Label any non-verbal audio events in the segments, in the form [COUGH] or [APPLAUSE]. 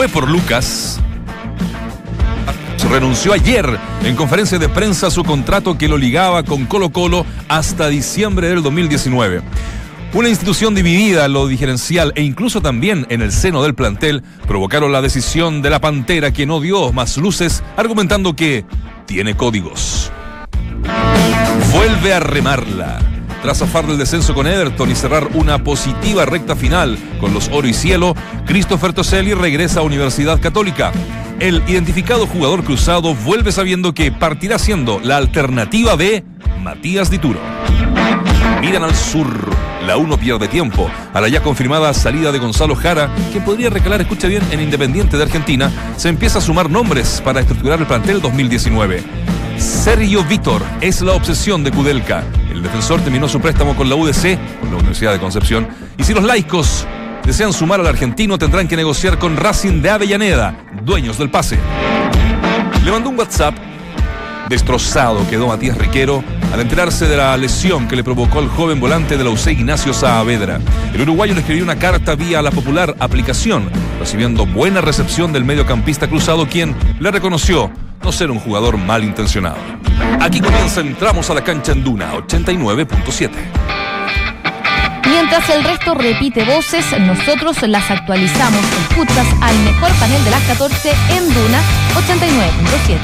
fue por Lucas. Renunció ayer en conferencia de prensa a su contrato que lo ligaba con Colo Colo hasta diciembre del 2019. Una institución dividida lo diferencial e incluso también en el seno del plantel provocaron la decisión de la Pantera que no dio más luces argumentando que tiene códigos. Vuelve a remarla. Tras zafar del descenso con Everton y cerrar una positiva recta final con los Oro y Cielo, Christopher Toselli regresa a Universidad Católica. El identificado jugador cruzado vuelve sabiendo que partirá siendo la alternativa de Matías Dituro. Miran al sur. La 1 pierde tiempo a la ya confirmada salida de Gonzalo Jara, que podría recalar, escucha bien, en Independiente de Argentina. Se empieza a sumar nombres para estructurar el plantel 2019. Sergio Vítor es la obsesión de Kudelka. El defensor terminó su préstamo con la UDC, con la Universidad de Concepción. Y si los laicos desean sumar al argentino, tendrán que negociar con Racing de Avellaneda, dueños del pase. Le mandó un WhatsApp Destrozado quedó Matías Riquero al enterarse de la lesión que le provocó al joven volante de la UC Ignacio Saavedra. El uruguayo le escribió una carta vía la popular aplicación, recibiendo buena recepción del mediocampista cruzado, quien le reconoció no ser un jugador malintencionado. Aquí comienza Entramos a la cancha en Duna 89.7. Mientras el resto repite voces, nosotros las actualizamos. Escuchas al mejor panel de las 14 en Duna 89.7.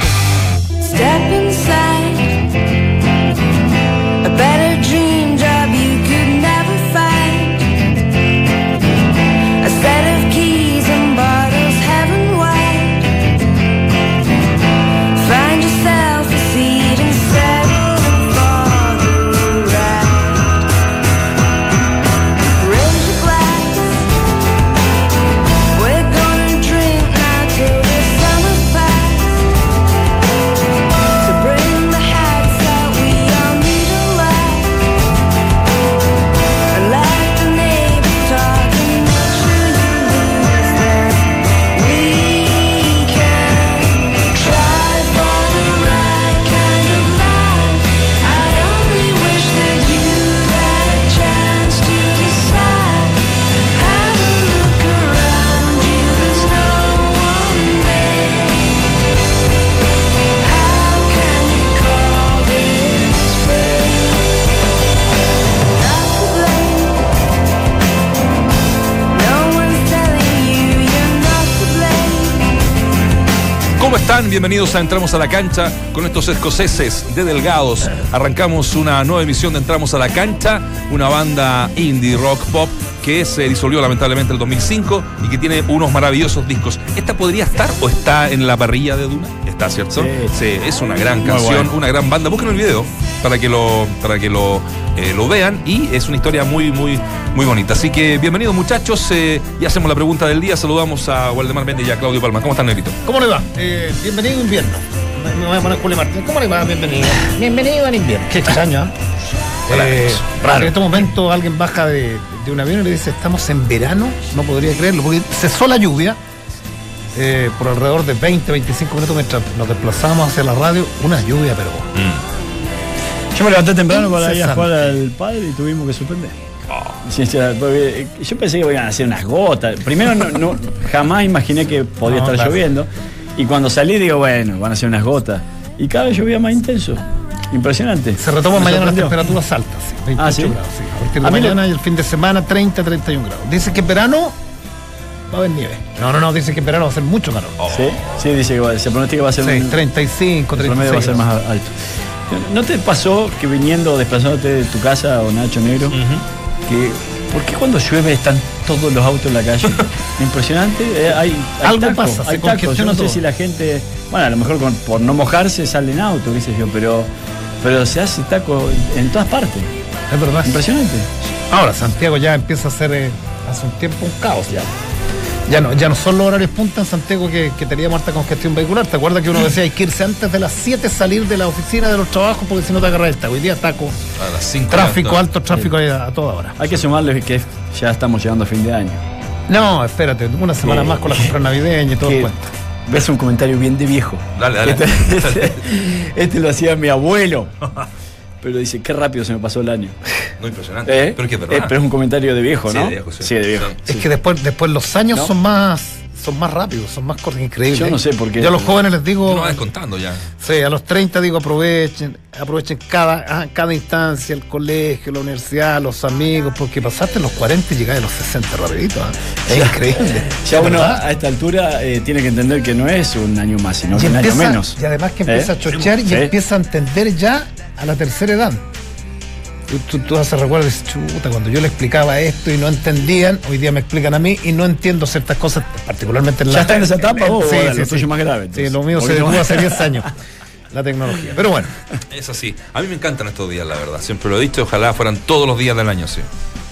están? Bienvenidos a Entramos a la Cancha con estos escoceses de Delgados. Arrancamos una nueva emisión de Entramos a la Cancha, una banda indie rock pop que se disolvió lamentablemente en el 2005 y que tiene unos maravillosos discos. ¿Esta podría estar o está en la parrilla de Duna? Está, ¿cierto? Sí. es una gran Muy canción, bueno. una gran banda. Busquen el video para que lo, para que lo, eh, lo vean y es una historia muy, muy, muy bonita. Así que bienvenidos muchachos eh, y hacemos la pregunta del día. Saludamos a Waldemar Méndez y a Claudio Palma. ¿Cómo están, Negrito? ¿Cómo le va? Eh, bienvenido invierno. Me- voy a poner Julio Martín. ¿Cómo le va? Bienvenido. Bienvenido al invierno. Qué extraño, ¿ah? Eh, [LAUGHS] Raro. En este momento alguien baja de, de un avión y le dice, estamos en verano. No podría creerlo, porque cesó la lluvia eh, por alrededor de 20, 25 minutos mientras nos desplazábamos hacia la radio. Una lluvia, pero... Yo me levanté temprano para ir a jugar al padre y tuvimos que suspender. Oh. Porque yo pensé que iban a hacer unas gotas. Primero, no, no- jamás imaginé que podía No, estar claro. lloviendo. Y cuando salí, digo, bueno, van a ser unas gotas. Y cada vez llovía más intenso. Impresionante. Se retoman mañana las temperaturas altas, sí, 28 Ah, ¿sí? grados. sí. A partir de A mí lo- mañana y el fin de semana 30, 31 grados. Dice que en verano va a haber nieve. No, no, no, dice que en verano va a ser mucho calor. ¿Sí? Sí, dice que va- se pronostica que va a ser Sí, un 35, el 36 promedio va a ser más alto. ¿No te pasó que viniendo, desplazándote de tu casa o Nacho Negro, que ¿por qué cuando llueve están todos los autos en la calle? [LAUGHS] Impresionante. eh, hay, hay Algo taco, pasa, hay taco. Yo no sé si la gente, bueno, a lo mejor con- por no mojarse sale en auto, qué sé yo, pero, pero se hace taco en, en todas partes. Es verdad. Impresionante. Ahora, Santiago ya empieza a ser eh, hace un tiempo un caos ya. Ya no, ya no son los horarios punta en Santiago que, que teníamos harta congestión vehicular. ¿Te acuerdas que uno decía hay que irse antes de las 7 salir de la oficina de los trabajos porque si no te agarras el taco? Hoy día taco, A las 5 tráfico, alto tráfico a, a toda hora. Hay que sumarle que ya estamos llegando a fin de año. No, espérate, una semana Sí. más con la compra navideña y todo el cuento. ves un comentario bien de viejo. Dale, dale. Este, [LAUGHS] este- este lo hacía mi abuelo. [LAUGHS] Pero dice, qué rápido se me pasó el año. [LAUGHS] No, impresionante. ¿Eh? Pero es que es Eh, pero es un comentario de viejo, Sí, ¿no? de viejo, sí. Sí, de viejo. Es Sí. que después, después los años ¿No? son más son más rápidos, son más cortos, increíbles. Yo no sé por qué. Yo a los jóvenes les digo, No va descontando ya. sí, a los 30 digo aprovechen, aprovechen cada, ah, cada instancia, el colegio, la universidad, los amigos, porque pasaste los 40 y llegaste a los 60 rapidito. ¿ah? Es increíble. Ya ¿De uno a esta altura eh, tiene que entender que no es un año más, sino y, que un año menos. y además que empieza ¿Eh? a chochear y Sí. empieza a entender ya a la tercera edad. Tú, tú, haces recuerdo y dices, chuta, cuando yo le explicaba esto y no entendían, hoy día me explican a mí y no entiendo ciertas cosas, particularmente en la ¿Ya está en esa etapa o Sí, ahora sí, lo sí. tuyo más grave? Sí, entonces? lo mío se detuvo hace 10 años, la tecnología. Pero bueno, Es así. A mí me encantan estos días, la verdad. Siempre lo he dicho, ojalá fueran todos los días del año así.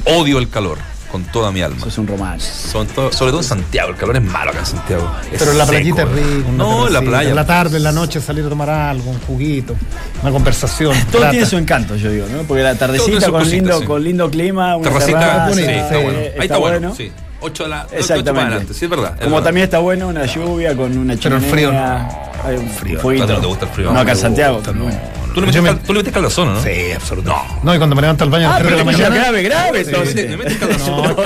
Odio el calor con toda mi alma. Eso es un romance. Son to- sobre todo en Santiago, el calor es malo acá en Santiago. Es pero en la seco. playita es rico. una No, en la playa. En la tarde, en la noche, salir a tomar algo, un juguito, una conversación. Todo plata. tiene su encanto, yo digo, ¿no? Porque la tardecita con cosita, lindo, sí. con lindo clima, una Terracita, terraza, bonita, sí, sí, está bueno. Ahí está bueno, sí. 8 de la ocho para Exactamente. adelante, sí, es verdad. es Como verdad. también está bueno una lluvia con una Pero el chimenea. frío no. Hay un Frío. fueguito. ¿A no te gusta el frío? No, acá No en Santiago. no. Tú le metes, me- cal- tú le metes calzón, ¿no? Sí, absolutamente. No. y cuando me levanto al baño a Ah, las 3 de pero la mañana. grave, grave, Sí, entonces. le metes- calzón.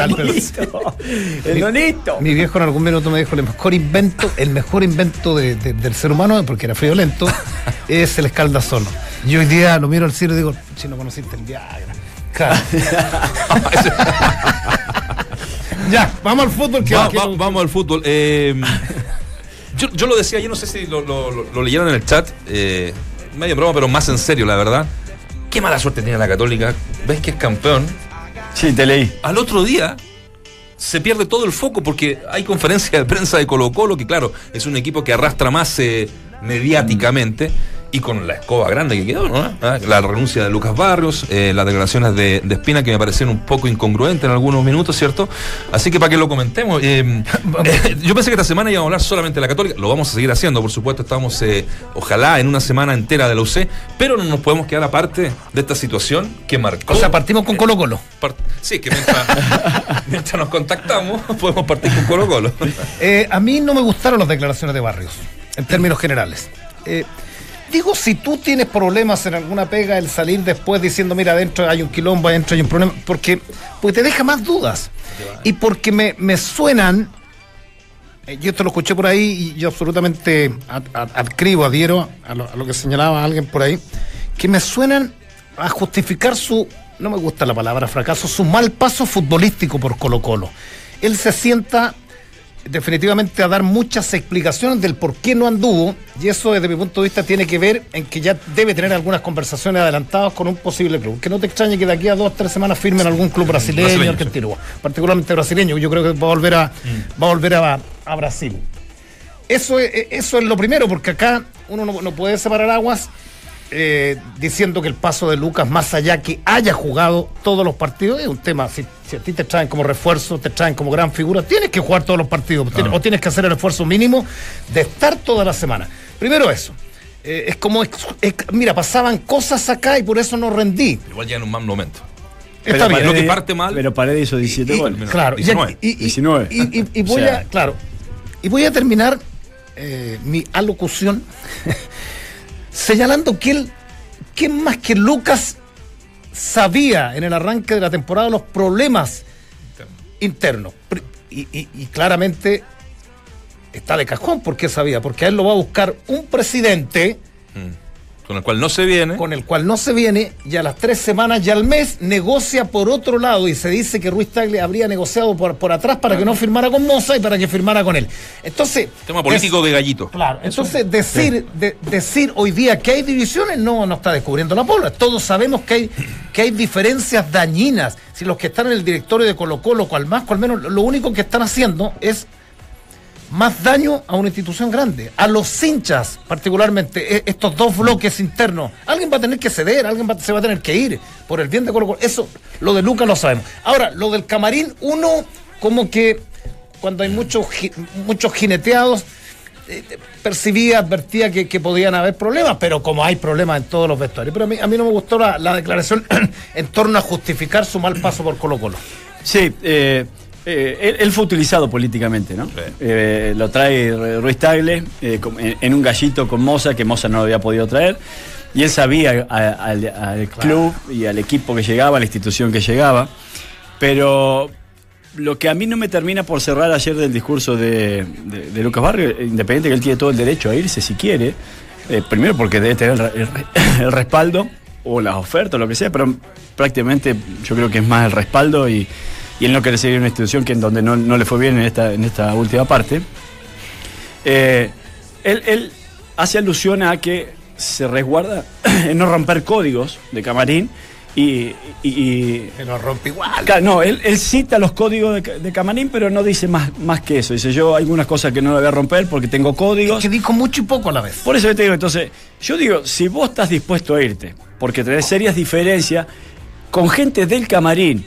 No. El donito. Mi viejo en algún minuto me dijo el mejor invento, el mejor invento de- de- del ser humano, porque era friolento, [LAUGHS] es el escaldazón. Y hoy día lo miro al cielo y digo, si no conociste el Viagra. Claro. [LAUGHS] [LAUGHS] ya, vamos al fútbol que Va- que- va- vamos al fútbol. Eh, yo, yo lo decía, yo no sé si lo, lo- lo- lo leyeron en el chat, eh, medio broma, pero más en serio, la verdad. Qué mala suerte tiene la Católica. Ves que es campeón. Sí, te leí. Al otro día se pierde todo el foco porque hay conferencia de prensa de Colo Colo, que claro, es un equipo que arrastra más eh, mediáticamente. Y con la escoba grande que quedó, ¿no? Ah, La renuncia de Lucas Barrios, eh, las declaraciones de, de Espina que me parecieron un poco incongruentes en algunos minutos, ¿cierto? Así que para que lo comentemos, eh, [LAUGHS] eh, yo pensé que esta semana íbamos a hablar solamente de la Católica, lo vamos a seguir haciendo, por supuesto, estamos ojalá en una semana entera de la UC, pero no nos podemos quedar aparte de esta situación que marcó. O sea, partimos con Colo Colo. Sí, que mientras, [LAUGHS] mientras nos contactamos [LAUGHS] podemos partir con Colo Colo. A mí no me gustaron las declaraciones de Barrios, en términos generales. Eh, digo, si tú tienes problemas en alguna pega, el salir después diciendo, mira, adentro hay un quilombo, adentro hay un problema, porque, porque te deja más dudas. Y porque me, me suenan, eh, yo esto lo escuché por ahí y yo absolutamente ad- ad- adscribo, adhiero a lo, a lo que señalaba alguien por ahí, que me suenan a justificar su, no me gusta la palabra fracaso, su mal paso futbolístico por Colo Colo. Él se sienta definitivamente a dar muchas explicaciones del por qué no anduvo y eso desde mi punto de vista tiene que ver en que ya debe tener algunas conversaciones adelantadas con un posible club. Que no te extrañe que de aquí a dos o tres semanas firmen algún club brasileño, Brasileño, argentino, particularmente brasileño. Yo creo que va a volver a, va a, volver a, a Brasil. Eso es, eso es lo primero, porque acá uno no, no puede separar aguas eh, diciendo que el paso de Lucas, más allá que haya jugado todos los partidos, es un tema. Si, si a ti te traen como refuerzo, te traen como gran figura, tienes que jugar todos los partidos tienes- o tienes que hacer el esfuerzo mínimo de estar toda la semana. Primero eso. Eh, es como, mira, pasaban cosas acá y por eso no rendí. Igual ya en un mal momento. Está Pero bien. lo que parte mal- Pero Paredes hizo 17 Y- goles. Claro, y- 19. y, y- 19. y- y- y [LAUGHS] voy O sea. a, claro, y voy a terminar eh, mi alocución señalando que él, que más que Lucas sabía en el arranque de la temporada los problemas internos. Y, y- y claramente está de cajón porque sabía, porque a él lo va a buscar un presidente Con el cual no se viene. con el cual no se viene y a las tres semanas y al mes negocia por otro lado y se dice que Ruiz Tagle habría negociado por, por atrás para que no firmara con Moza y para que firmara con él. Entonces... Tema político es- de gallito. Claro, entonces decir, de- decir hoy día que hay divisiones no, no está descubriendo la pólvora. Todos sabemos que hay, que hay diferencias dañinas. Si los que están en el directorio de Colo Colo, cual más, cual menos, lo único que están haciendo es más daño a una institución grande, a los hinchas particularmente, e- estos dos bloques internos. Alguien va a tener que ceder, alguien va- se va a tener que ir por el bien de Colo Colo. Eso, lo de Lucas lo sabemos. Ahora, lo del camarín, uno como que cuando hay muchos muchos jineteados, eh, percibía, advertía que, que podían haber problemas, pero como hay problemas en todos los vestuarios. Pero a mí, a mí no me gustó la, la declaración [CLEARS THROAT] en torno a justificar su mal paso por Colo Colo. Sí, eh, eh, él, él fue utilizado políticamente, ¿no? Sí. Eh, lo trae Ru- Ruiz Tagle eh, en, un gallito con Moza, que Moza no lo había podido traer. Y él sabía a- al, al club y al equipo que llegaba, a la institución que llegaba. Pero lo que a mí no me termina por cerrar ayer del discurso de, de- de Lucas Barrio, independiente que él tiene todo el derecho a irse si quiere, primero porque debe tener el, el- [LAUGHS] el respaldo o las ofertas o lo que sea, pero prácticamente yo creo que es más el respaldo y, y él no quiere seguir en una institución que en donde no, no le fue bien en esta, en esta última parte. Eh, él, él hace alusión a que se resguarda [CLEARS THROAT] en no romper códigos de camarín y- y- y Que lo rompe igual. No, él, él cita los códigos de, de Camarín, pero no dice más, más que eso. Dice, yo hay algunas cosas que no le voy a romper porque tengo códigos. Que dijo mucho y poco a la vez. Por eso yo te digo, entonces, yo digo, si vos estás dispuesto a irte, porque tenés serias diferencias con gente del camarín,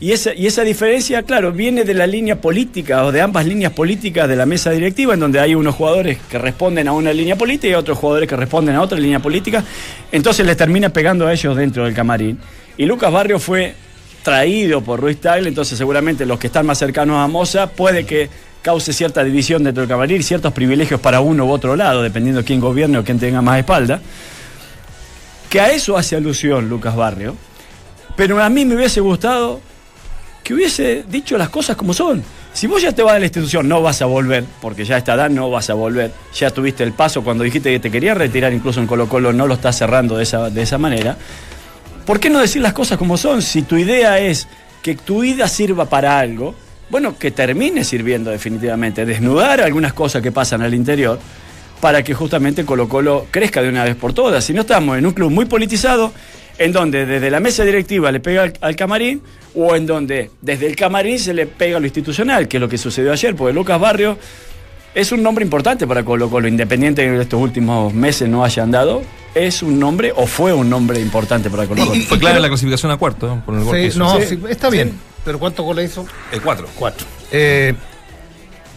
y esa, y esa diferencia, claro, viene de la línea política o de ambas líneas políticas de la mesa directiva, en donde hay unos jugadores que responden a una línea política y otros jugadores que responden a otra línea política, entonces les termina pegando a ellos dentro del camarín. Y Lucas Barrio fue traído por Ruiz Tagle, entonces seguramente los que están más cercanos a Moza puede que cause cierta división dentro del camarín, ciertos privilegios para uno u otro lado, dependiendo de quién gobierne o quién tenga más espalda. Que a eso hace alusión Lucas Barrio. Pero a mí me hubiese gustado que hubiese dicho las cosas como son. Si vos ya te vas de la institución, no vas a volver, porque ya a esta edad no vas a volver. Ya tuviste el paso cuando dijiste que te querías retirar, incluso en Colo Colo no lo estás cerrando de esa, de esa manera. ¿Por qué no decir las cosas como son? Si tu idea es que tu vida sirva para algo, bueno, que termine sirviendo definitivamente. Desnudar algunas cosas que pasan al interior para que justamente Colo Colo crezca de una vez por todas. Si no estamos en un club muy politizado, en donde desde la mesa directiva le pega al, al camarín, o en donde desde el camarín se le pega a lo institucional, que es lo que sucedió ayer, porque Lucas Barrio es un nombre importante para Colo Colo, independiente de que estos últimos meses no hayan dado, es un nombre o fue un nombre importante para Colo Colo. Y- Fue clave la clasificación a cuarto, ¿eh? por el gol que Sí, hizo. no, Sí. sí, está bien. Pero ¿cuántos goles hizo? Cuatro. Cuatro. Eh,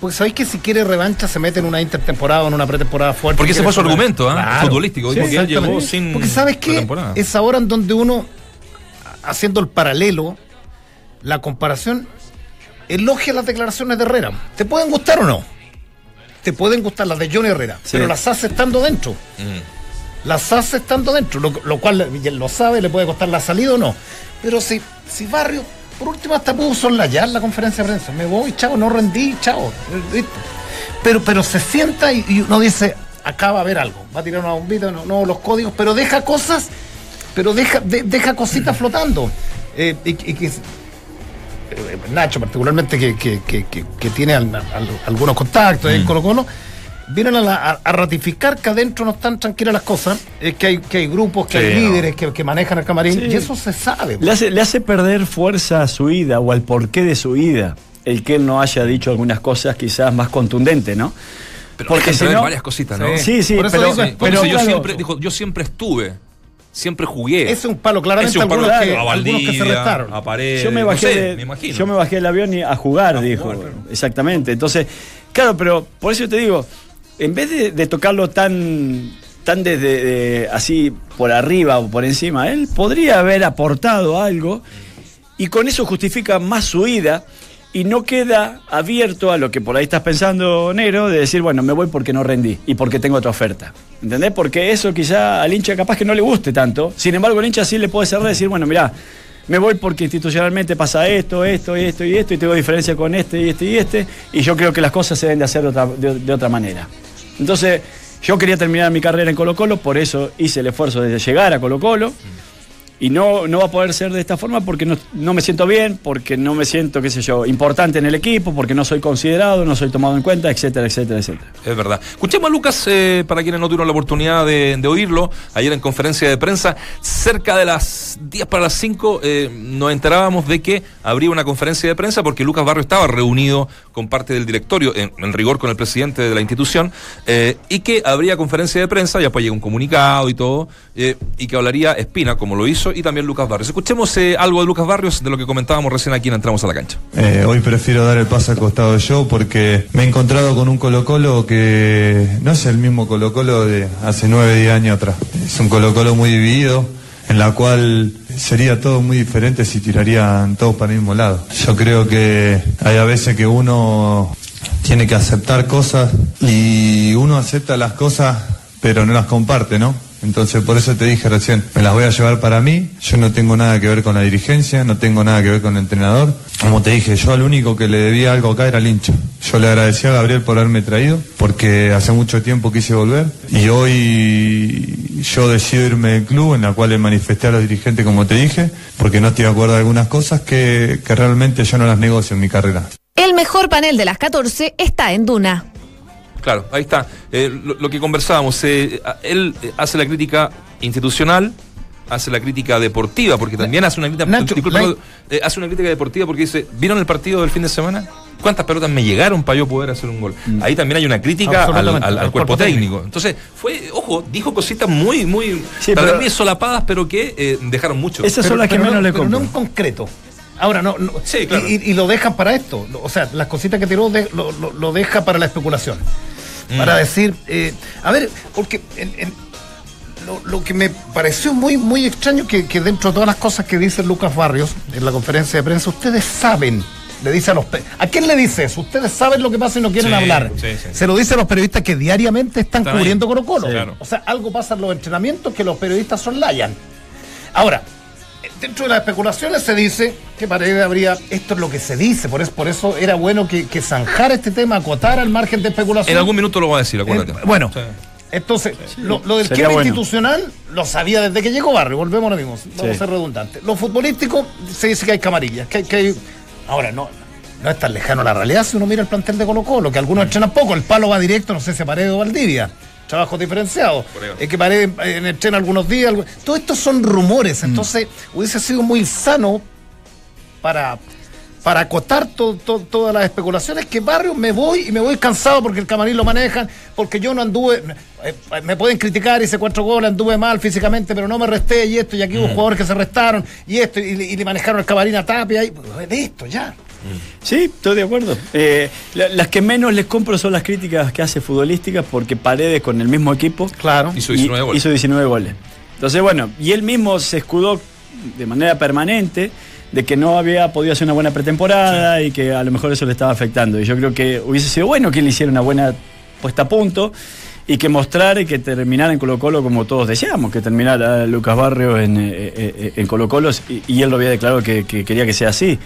pues sabéis que si quiere revancha se mete en una intertemporada o en una pretemporada fuerte. Porque ese fue su jugar. argumento. Claro. Futbolístico. Sí, llegó sin Porque sabes que es ahora en donde uno, haciendo el paralelo, la comparación, elogia las declaraciones de Herrera. ¿Te pueden gustar o no? Te pueden gustar las de Johnny Herrera, Sí. pero las hace estando dentro. Mm. Las hace estando dentro, lo, lo cual él lo sabe, le puede costar la salida o no. Pero si, si Barrio, por último, hasta pudo solayar la conferencia de prensa. Me voy, chao, no rendí, listo. Pero, pero se sienta y, y uno dice, acá va a haber algo. Va a tirar una bombita, no, no, los códigos, pero deja cosas, pero deja, de- deja cositas [LAUGHS] flotando. Eh, y, y que- eh, Nacho, particularmente, que, que- que- que- tiene al- al- algunos contactos en Colo Colo, vienen a, la- a- a ratificar que adentro no están tranquilas las cosas, eh, que, hay, que hay grupos, que Sí, hay no. líderes que, que manejan el camarín, Sí. y eso se sabe. Le hace, le hace perder fuerza a su ida o al porqué de su ida el que él no haya dicho algunas cosas quizás más contundentes, ¿no? Pero Porque hay que si saber no- varias cositas, ¿no? Sí. Sí, sí, Por eso pero, digo, Sí, porque pero yo claro, siempre, dijo, yo siempre estuve, siempre jugué. Es un palo, claramente, Ese es un palo algunos, que, a algunos que se Valdivia, restaron. a Paredes, yo me no bajé, sé, de- me imagino. yo me bajé del avión y a jugar, dijo. jugar. Exactamente. Entonces, claro, pero por eso te digo, en vez de, tocarlo tan, tan desde de- así por arriba o por encima, él podría haber aportado algo y con eso justifica más su ida y no queda abierto a lo que por ahí estás pensando, Negro, de decir, bueno, me voy porque no rendí y porque tengo otra oferta. ¿Entendés? Porque eso quizá al hincha capaz que no le guste tanto. Sin embargo, el hincha sí le puede cerrar y decir, bueno, mirá, me voy porque institucionalmente pasa esto, esto, esto y esto, y tengo diferencia con este y este y este, y yo creo que las cosas se deben de hacer de otra, de- de otra manera. Entonces, yo quería terminar mi carrera en Colo Colo, por eso hice el esfuerzo de llegar a Colo Colo. Y no, no va a poder ser de esta forma porque no, no me siento bien, porque no me siento, qué sé yo, importante en el equipo, porque no soy considerado, no soy tomado en cuenta, etcétera, etcétera, etcétera. Es verdad. Escuchemos a Lucas, eh, para quienes no tuvieron la oportunidad de, oírlo, ayer en conferencia de prensa, cerca de las 10 para las 5, eh, nos enterábamos de que habría una conferencia de prensa porque Lucas Barrio estaba reunido con parte del directorio, en, rigor con el presidente de la institución, eh, y que habría conferencia de prensa, ya pues llega un comunicado y todo, eh, y que hablaría Espina, como lo hizo, y también Lucas Barrios. Escuchemos eh, algo de Lucas Barrios, de lo que comentábamos recién aquí en Entramos a la Cancha. Eh, hoy prefiero dar el paso al costado yo porque me he encontrado con un Colo Colo que no es el mismo Colo Colo de hace nueve, diez años atrás. Es un Colo Colo muy dividido, en la cual sería todo muy diferente si tirarían todos para el mismo lado. Yo creo que hay a veces que uno tiene que aceptar cosas y uno acepta las cosas pero no las comparte, ¿no? Entonces por eso te dije recién, me las voy a llevar para mí, yo no tengo nada que ver con la dirigencia, no tengo nada que ver con el entrenador. Como te dije, yo al único que le debía algo acá era al hincha. Yo le agradecía a Gabriel por haberme traído, porque hace mucho tiempo quise volver y hoy yo decido irme del club en la cual le manifesté a los dirigentes como te dije, porque no estoy de acuerdo de algunas cosas que, que realmente yo no las negocio en mi carrera. El mejor panel de las 14 está en Duna. Claro, ahí está. Eh, lo, lo que conversábamos, eh, él eh, hace la crítica institucional, hace la crítica deportiva, porque también hace una crítica, Nacho, disculpa, eh, hace una crítica deportiva porque dice, ¿vieron el partido del fin de semana? ¿Cuántas pelotas me llegaron para yo poder hacer un gol? Ahí también hay una crítica al, Absolutamente, al- al al cuerpo cuerpo técnico. técnico. Entonces, fue, ojo, dijo cositas muy, muy, Sí, tal pero- solapadas, pero que eh, dejaron mucho. Esas son las que pero menos no, le pero compro. no en concreto. Ahora, no. no- Sí, claro. y, y- y lo dejan para esto. O sea, las cositas que tiró de- lo, lo- lo deja para la especulación. Mm. Para decir. eh, a ver, porque en- en- lo, lo que me pareció muy, muy extraño que, que dentro de todas las cosas que dice Lucas Barrios en la conferencia de prensa, ustedes saben. Le dice a los ¿A quién le dice eso? Ustedes saben lo que pasa y no quieren Sí, hablar. sí, sí. Se lo dice a los periodistas que diariamente están cubriendo. Colo Colo. Claro. O sea, algo pasa en los entrenamientos que los periodistas sonlayan. Ahora, eh, dentro de las especulaciones se dice que Paredes habría, esto es lo que se dice, por eso, por eso era bueno que, que zanjara este tema, acotara el margen de especulación. en algún minuto lo va a decir, acuérdate. Eh, bueno, Sí. entonces, lo, lo del bueno. institucional lo sabía desde que llegó Barrio, volvemos a lo mismo, vamos Sí. a ser redundantes. Lo futbolístico se dice que hay camarillas, que hay, que hay- Ahora, no, no es tan lejano la realidad si uno mira el plantel de Colo Colo, que algunos entrenan poco, el palo va directo, no sé si a Paredes o Valdivia. Trabajos diferenciados. Es que Paredes eh, entrena algunos días. algo- Todo esto son rumores. Mm. Entonces, hubiese sido muy sano para, para acotar to- to- todas las especulaciones que Barrio me voy y me voy cansado porque el camarín lo manejan, porque yo no anduve, eh, me pueden criticar, hice cuatro goles, anduve mal físicamente, pero no me resté y esto, y aquí hubo jugadores que se restaron y esto, y, le- y le manejaron el camarín a Tapia, y de esto ya. Sí, estoy de acuerdo. Eh, la- las que menos les compro son las críticas que hace futbolísticas porque Paredes con el mismo equipo Claro. Hizo 19 y- goles. hizo 19 goles. Entonces, bueno, y él mismo se escudó de manera permanente de que no había podido hacer una buena pretemporada y que a lo mejor eso le estaba afectando. Y yo creo que hubiese sido bueno que él hiciera una buena puesta a punto y que mostrara y que terminara en Colo Colo como todos deseamos, que terminara Lucas Barrio en, eh, eh, en Colo Colo y, y él lo había declarado que, que quería que sea así.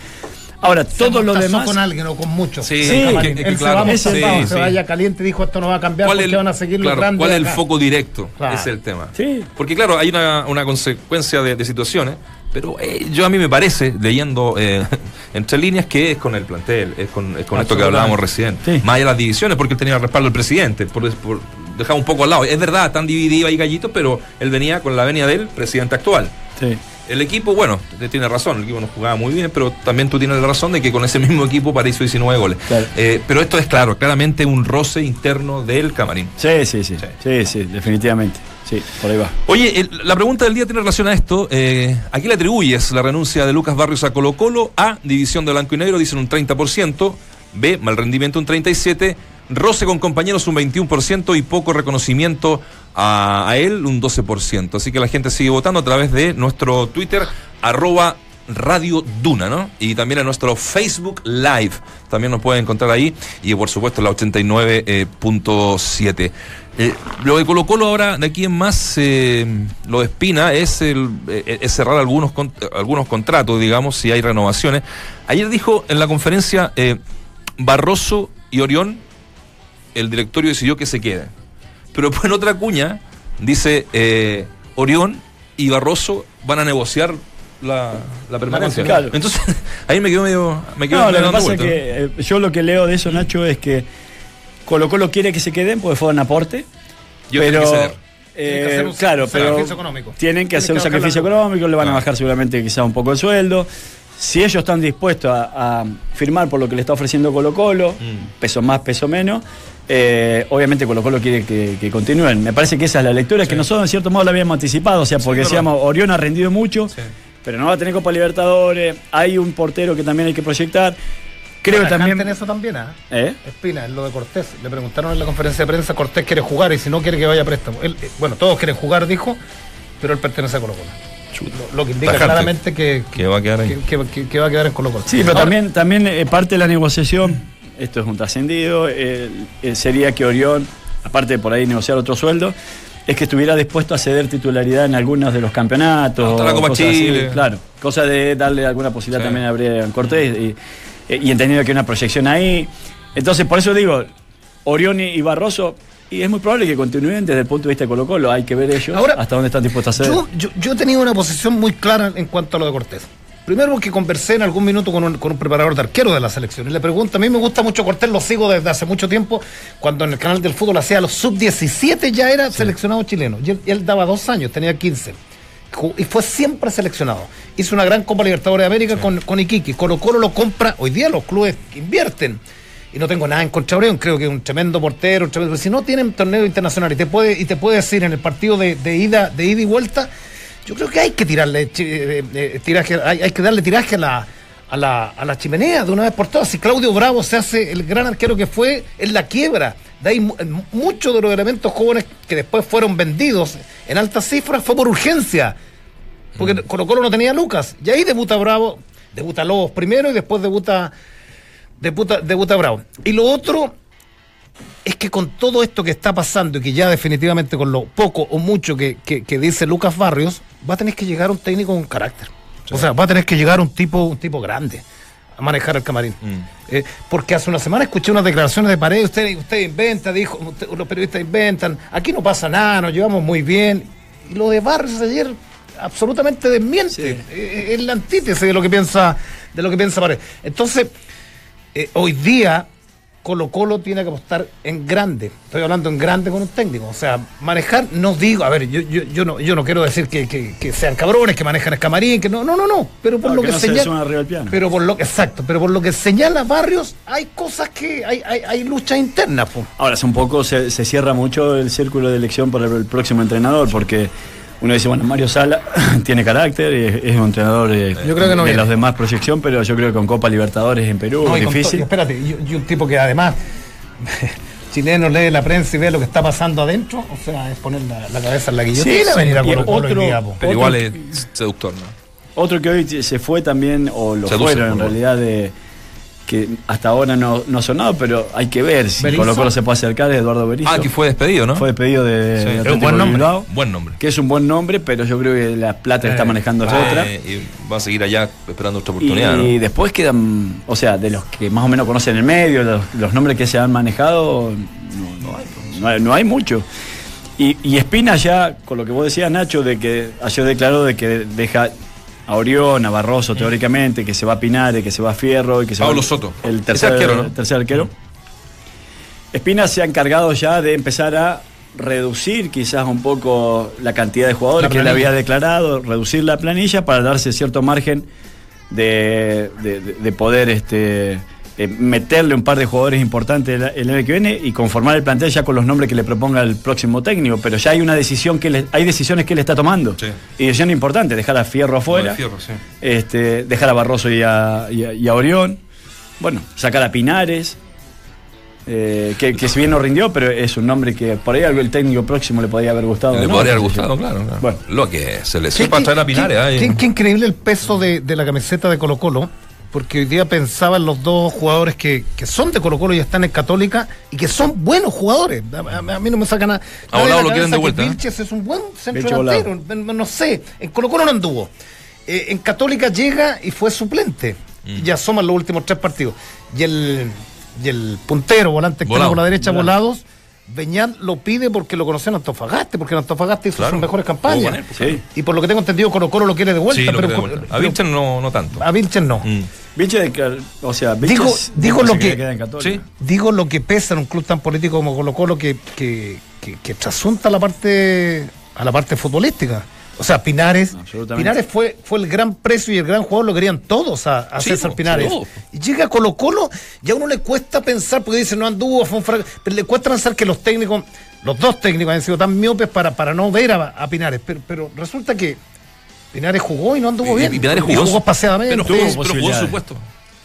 Ahora, todo Se lo amortazó demás... con alguien o con muchos. Sí, del camarín. que- que Él claro, se va, va, sí, se sí. vaya caliente, dijo esto no va a cambiar ¿Cuál porque el- van a seguir los claro, grandes. ¿Cuál es el acá. foco directo? Claro. Ese es el tema. Sí. Porque claro, hay una, una consecuencia de, de situaciones, pero eh, yo a mí me parece, leyendo eh, [LAUGHS] entre líneas, que es con el plantel, es con, es con esto que hablábamos recién. Sí. Más allá de las divisiones, porque él tenía el respaldo del presidente, por, por dejar un poco al lado. Es verdad, están divididos ahí gallitos, pero él venía con la venia del presidente actual. Sí. El equipo, bueno, tiene razón, el equipo no jugaba muy bien, pero también tú tienes la razón de que con ese mismo equipo París hizo 19 goles. Claro. Eh, pero esto es claro, claramente un roce interno del camarín. Sí, sí, sí, sí, sí, definitivamente. Sí, por ahí va. Oye, el- la pregunta del día tiene relación a esto. Eh, ¿A qué le atribuyes la renuncia de Lucas Barrios a Colo Colo? A, división de blanco y negro, dicen un 30%. B, mal rendimiento un 37%. Roce con compañeros un 21% y poco reconocimiento a, a él un 12%. Así que la gente sigue votando a través de nuestro Twitter, arroba Radio Duna, ¿no? Y también en nuestro Facebook Live. También nos pueden encontrar ahí. Y por supuesto la 89.7. Eh, lo de Colo Colo ahora, de aquí en más, eh, lo de Espina eh, es cerrar algunos, algunos contratos, digamos, si hay renovaciones. Ayer dijo en la conferencia eh, Barroso y Orión, el directorio decidió que se queden. Pero después en otra cuña dice eh, Orión y Barroso van a negociar la, la permanencia. Claro. Entonces, [LAUGHS] ahí me quedo medio. Me quedo No, lo que pasa es que eh, yo lo que leo de eso, Nacho, es que Colo Colo quiere que se queden porque fue un aporte. Yo pero, que que eh, hacer un claro, pero sacrificio económico. tienen que Tienen hacer un que sacrificio la- económico, le van a bajar seguramente quizá un poco el sueldo. Si ellos están dispuestos a, a firmar por lo que le está ofreciendo Colo Colo, Mm. peso más, peso menos, eh, obviamente Colo Colo quiere que, que continúen. Me parece que esa es la lectura, que nosotros en cierto modo la habíamos anticipado, o sea, porque verdad. decíamos, Orión ha rendido mucho, Sí. pero no va a tener Copa Libertadores, hay un portero que también hay que proyectar. Creo Atacante también... en eso también, ¿ah? ¿Eh? Espina, en lo de Cortés. Le preguntaron en la conferencia de prensa, Cortés quiere jugar y si no quiere que vaya a préstamo. Él, eh, bueno, todos quieren jugar, dijo, pero él pertenece a Colo Colo. Lo, lo que indica Tajante. claramente que, Que va a quedar ahí. que, que- que va a quedar en Colo Colo. Sí, pero Ahora, también, también eh, parte de la negociación, esto es un trascendido, eh, eh, sería que Orión, aparte de por ahí negociar otro sueldo, es que estuviera dispuesto a ceder titularidad en algunos de los campeonatos. Hasta la Copa así, Chile. claro, cosa de darle alguna posibilidad Sí. también a Brian Cortés y, y entendiendo que hay una proyección ahí. Entonces, por eso digo, Orión y Barroso, y es muy probable que continúen desde el punto de vista de Colo Colo, hay que ver ellos Ahora, hasta dónde están dispuestos a ceder. Yo, yo, yo tenía una posición muy clara en cuanto a lo de Cortés. Primero porque conversé en algún minuto con un, con un preparador de arquero de la selección y le pregunto, a mí me gusta mucho Cortés, lo sigo desde hace mucho tiempo, cuando en el canal del fútbol hacía los sub-17 ya era seleccionado chileno, y él, daba dos años, tenía 15. Ju- Y fue siempre seleccionado. Hizo una gran Copa Libertadores de América con, con Iquique. Colo Colo lo compra. Hoy día los clubes invierten. Y no tengo nada en contra de creo que es un tremendo portero, un tremendo- si no tienen torneo internacional y te puede, y te puede decir en el partido de, de ida, de ida y vuelta, yo creo que hay que tirarle chi- eh, eh, tiraje, hay, hay que darle tiraje a la, a la, a la chimenea de una vez por todas. Si Claudio Bravo se hace el gran arquero que fue, en la quiebra. De ahí mu- muchos de los elementos jóvenes que después fueron vendidos en altas cifras fue por urgencia. Porque Colo Colo no tenía Lucas. Y ahí debuta Bravo, debuta Lobos primero y después debuta, debuta, debuta Bravo. Y lo otro es que con todo esto que está pasando y que ya definitivamente con lo poco o mucho que, que- que dice Lucas Barrios, va a tener que llegar un técnico con carácter. O sea, va a tener que llegar un tipo, un tipo grande a manejar el camarín. Eh, porque hace una semana escuché unas declaraciones de pared, usted, usted inventa, dijo, usted- los periodistas inventan, aquí no pasa nada, nos llevamos muy bien. Y lo de Barrios ayer absolutamente desmiente. Eh, es la antítesis de lo que piensa, de lo que piensa Pared. Entonces, eh, hoy día Colo Colo tiene que apostar en grande. Estoy hablando en grande con un técnico. O sea, manejar, no digo, a ver, yo, yo, yo no, yo no quiero decir que, que- que sean cabrones, que manejan el camarín, que no, no, no, no. Pero por No, lo que que, no señala. Pero por lo exacto, pero por lo que señala Barrios, hay cosas que, hay, hay, hay luchas internas. Ahora, hace un poco se, se cierra mucho el círculo de elección para el, el próximo entrenador, porque uno dice, bueno, Mario Sala [LAUGHS] tiene carácter, es, es un entrenador eh, Yo creo que no de los demás proyección, pero yo creo que con Copa Libertadores en Perú No, y es difícil. espérate, y, y un tipo que además [LAUGHS] chileno lee la prensa y ve lo que está pasando adentro, o sea, es poner la, la cabeza en la guillotina sí, venir a y Colo Colo otro- día, po. Pero Otro- igual es seductor, ¿no? Otro que hoy se fue también, o lo Seduce, fueron en realidad, de que hasta ahora no, no ha sonado, pero hay que ver si ¿Berizzo? Colo Colo se puede acercar, es Eduardo Berizzo. Ah, que fue despedido, ¿no? Fue despedido de, Sí. de Es un Atlético buen nombre. Bilbao, Buen nombre. que es un buen nombre, pero yo creo que la plata que está Eh, manejando es Ah, otra. Y va a seguir allá esperando otra Y, oportunidad, ¿no? después quedan, o sea, de los que más o menos conocen el medio, los, los nombres que se han manejado, no, no hay, no hay, no hay mucho. Y, y Espina ya, con lo que vos decías, Nacho, de que ayer declaró de que deja a Orión, a Barroso teóricamente, que se va a Pinares, que se va a Fierro y que se Pablo va Soto. El tercer arquero, ¿no? el tercer arquero. Espina se ha encargado ya de empezar a reducir quizás un poco la cantidad de jugadores que él había declarado, reducir la planilla para darse cierto margen de- de poder este, eh, meterle un par de jugadores importantes el, el año que viene y conformar el plantel ya con los nombres que le proponga el próximo técnico. Pero ya hay una decisión que le- hay decisiones que él está tomando. Sí. Y decisión importante, dejar a Fierro afuera, Fierro, sí. este, dejar a Barroso y a, y a- y a Orión, bueno, sacar a Pinares. eh, que, que si bien no rindió, pero es un nombre que por ahí algo el técnico próximo le podría haber gustado. Le ¿no? podría haber gustado, claro. claro. Bueno. Lo que se le qué- traer a Pinares. qué- ahí. qué- qué increíble el peso de, de la camiseta de Colo Colo, porque hoy día pensaba en los dos jugadores que, que son de Colo Colo y están en Católica y que son buenos jugadores. A, a- a mí no me sacan nada. A Volado lo quieren de que vuelta, ¿eh? Vilches es un buen centro delantero. No, sé, en Colo Colo no anduvo. Eh, en Católica llega y fue suplente. Mm. Y asoman los últimos tres partidos. Y el, y el puntero, volante Volado. por la derecha, Volado. volados. Beñat lo pide porque lo conoció en Antofagasta, porque en Antofagasta hizo Claro. sus mejores campañas. con pues, Sí. Y por lo que tengo entendido, Colo Colo lo quiere de vuelta. Sí, pero, que de vuelta. A Vilchen no, no tanto. a Vilches no. Mm. O sea, Vilche Digo- lo que- queda en Católica. Sí. Digo lo que pesa en un club tan político como Colo Colo que, que, que, que trasunta la parte, a la parte futbolística. O sea, Pinares. Pinares fue, fue el gran precio y el gran jugador, lo querían todos a, a Sí, César Pinares. Y llega a Colo Colo y a uno le cuesta pensar, porque dice no anduvo, fue un fracaso, pero le cuesta pensar que los técnicos, los dos técnicos han sido tan miopes para, para no ver a, a Pinares. Pero, pero resulta que Pinares jugó y no anduvo Y- bien. y Pinares Y jugó, jugó paseadamente. Pero jugó, pero jugó en su puesto.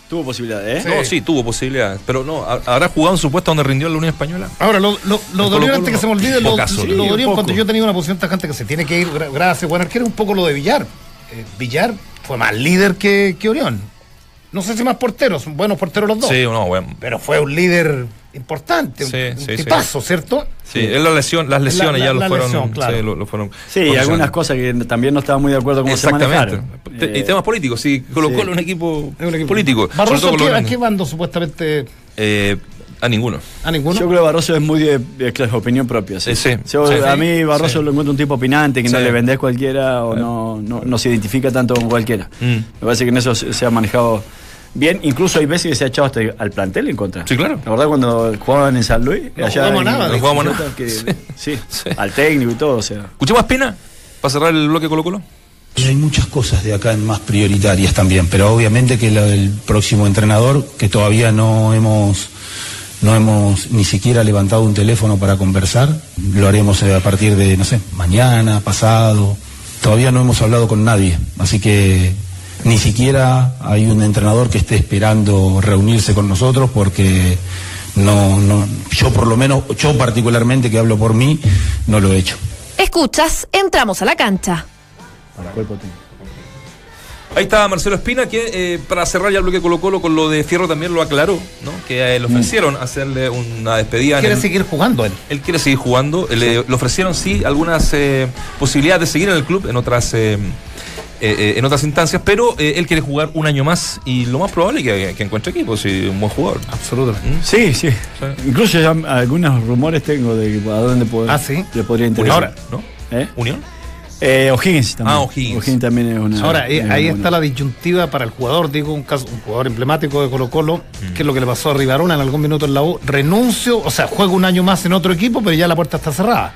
Tuvo posibilidades, ¿eh? No, sí, tuvo posibilidades. Pero no, ha- ¿habrá jugado en su puesto donde rindió en la Unión Española? Ahora, lo, lo, lo dolió antes que se me olvide, lo, Pocaso, lo sí, dolió en cuanto yo tenía una posición tajante que se tiene que ir, gra- gracias, buen arquero, un poco lo de Villar. Eh, Villar fue más líder que, que Orión. No sé si más porteros, son buenos porteros los dos. Sí, no, bueno. Pero fue un líder importante, un- Sí, un, sí. tipazo, ¿cierto? Sí, es la lesión, las lesiones La- ya la- lo la fueron. lesión, claro. sí, lo, lo fueron Sí, y condicionando. algunas cosas que también no estaba muy de acuerdo cómo se Exactamente. manejaron. Te- y Eh, temas políticos, sí. Colo sí. Colo un equipo, Es un equipo- político. Barroso, con ¿a qué, a qué bando supuestamente? Eh, a ninguno. ¿A ninguno? Yo creo que Barroso es muy de, opinión propia. Sí. Sí, sí. Yo- Sí. a mí Barroso Sí. lo encuentro un tipo opinante, que no le vendés cualquiera o no, no, no se identifica tanto con cualquiera. Mm. Me parece que en eso se, se ha manejado bien. Incluso hay veces que se ha echado hasta al plantel en contra. Sí, claro. ¿La verdad cuando jugaban en San Luis? No jugamos en- nada, no jugamos nada. que- Sí. [LAUGHS] sí, Sí. al técnico y todo. O sea. ¿Escuchamos a Espina? Para cerrar el bloque Colo Colo. Y hay muchas cosas de acá más prioritarias también, pero obviamente que lo del próximo entrenador, que todavía no hemos, no hemos ni siquiera levantado un teléfono para conversar, lo haremos eh, a partir de, no sé, mañana, pasado. Todavía no hemos hablado con nadie, así que ni siquiera hay un entrenador que esté esperando reunirse con nosotros porque no, no, yo por lo menos, yo particularmente que hablo por mí, no lo he hecho. Escuchas, entramos a la cancha. Para cuerpo. Ahí está Marcelo Espina, que eh, para cerrar ya el bloque Colo Colo con lo de Fierro también lo aclaró, ¿no? Que eh, le ofrecieron hacerle una despedida. en Quiere el- seguir jugando él. Él quiere seguir jugando. Le, le ofrecieron sí algunas eh, posibilidades de seguir en el club en otras eh, eh, en otras instancias, pero eh, él quiere jugar un año más y lo más probable es que, que encuentre equipo, si un buen jugador. Absolutamente. Sí, sí. Incluso ya algunos rumores tengo de que a dónde puede, Ah, ¿sí? le podría interesar. Ahora, ¿No? ¿Eh? ¿Unión? Eh, O'Higgins también. Ah, O'Higgins. también es una. Ahora, eh, es ahí una- está la disyuntiva para el jugador, digo, un caso, un jugador emblemático de Colo Colo, Mm. que es lo que le pasó a Rivarona en algún minuto en la U, renuncio, o sea, juego un año más en otro equipo, pero ya la puerta está cerrada.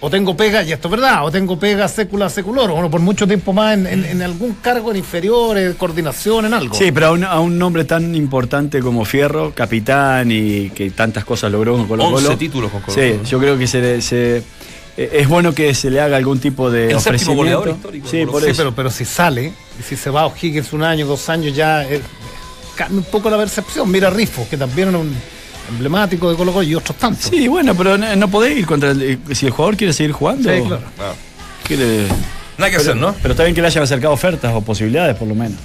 O tengo pega, y esto es verdad, o tengo pega sécula seculor, o por mucho tiempo más en, en- en algún cargo en inferiores, coordinación, en algo. Sí, pero a un, a un nombre tan importante como Fierro, capitán y que tantas cosas logró con Colo 11 Colo. títulos con Colo Sí, yo creo que se, le- se- eh, es bueno que se le haga algún tipo de El séptimo ofrecimiento. goleador histórico de Sí, Colo por Colo. Sí, eso. pero, pero si sale, y si se va a O'Higgins un año, dos años, ya eh, cambia un poco la percepción. Mira a Rifo, que también era un emblemático de Colo Colo y otros tantos. Sí, bueno, pero no, no podés ir contra el, eh, si el jugador quiere seguir jugando. Sí, claro. Ah, quiere- Nada que hacer, ¿no? Pero está bien que le hayan acercado ofertas o posibilidades, por lo menos.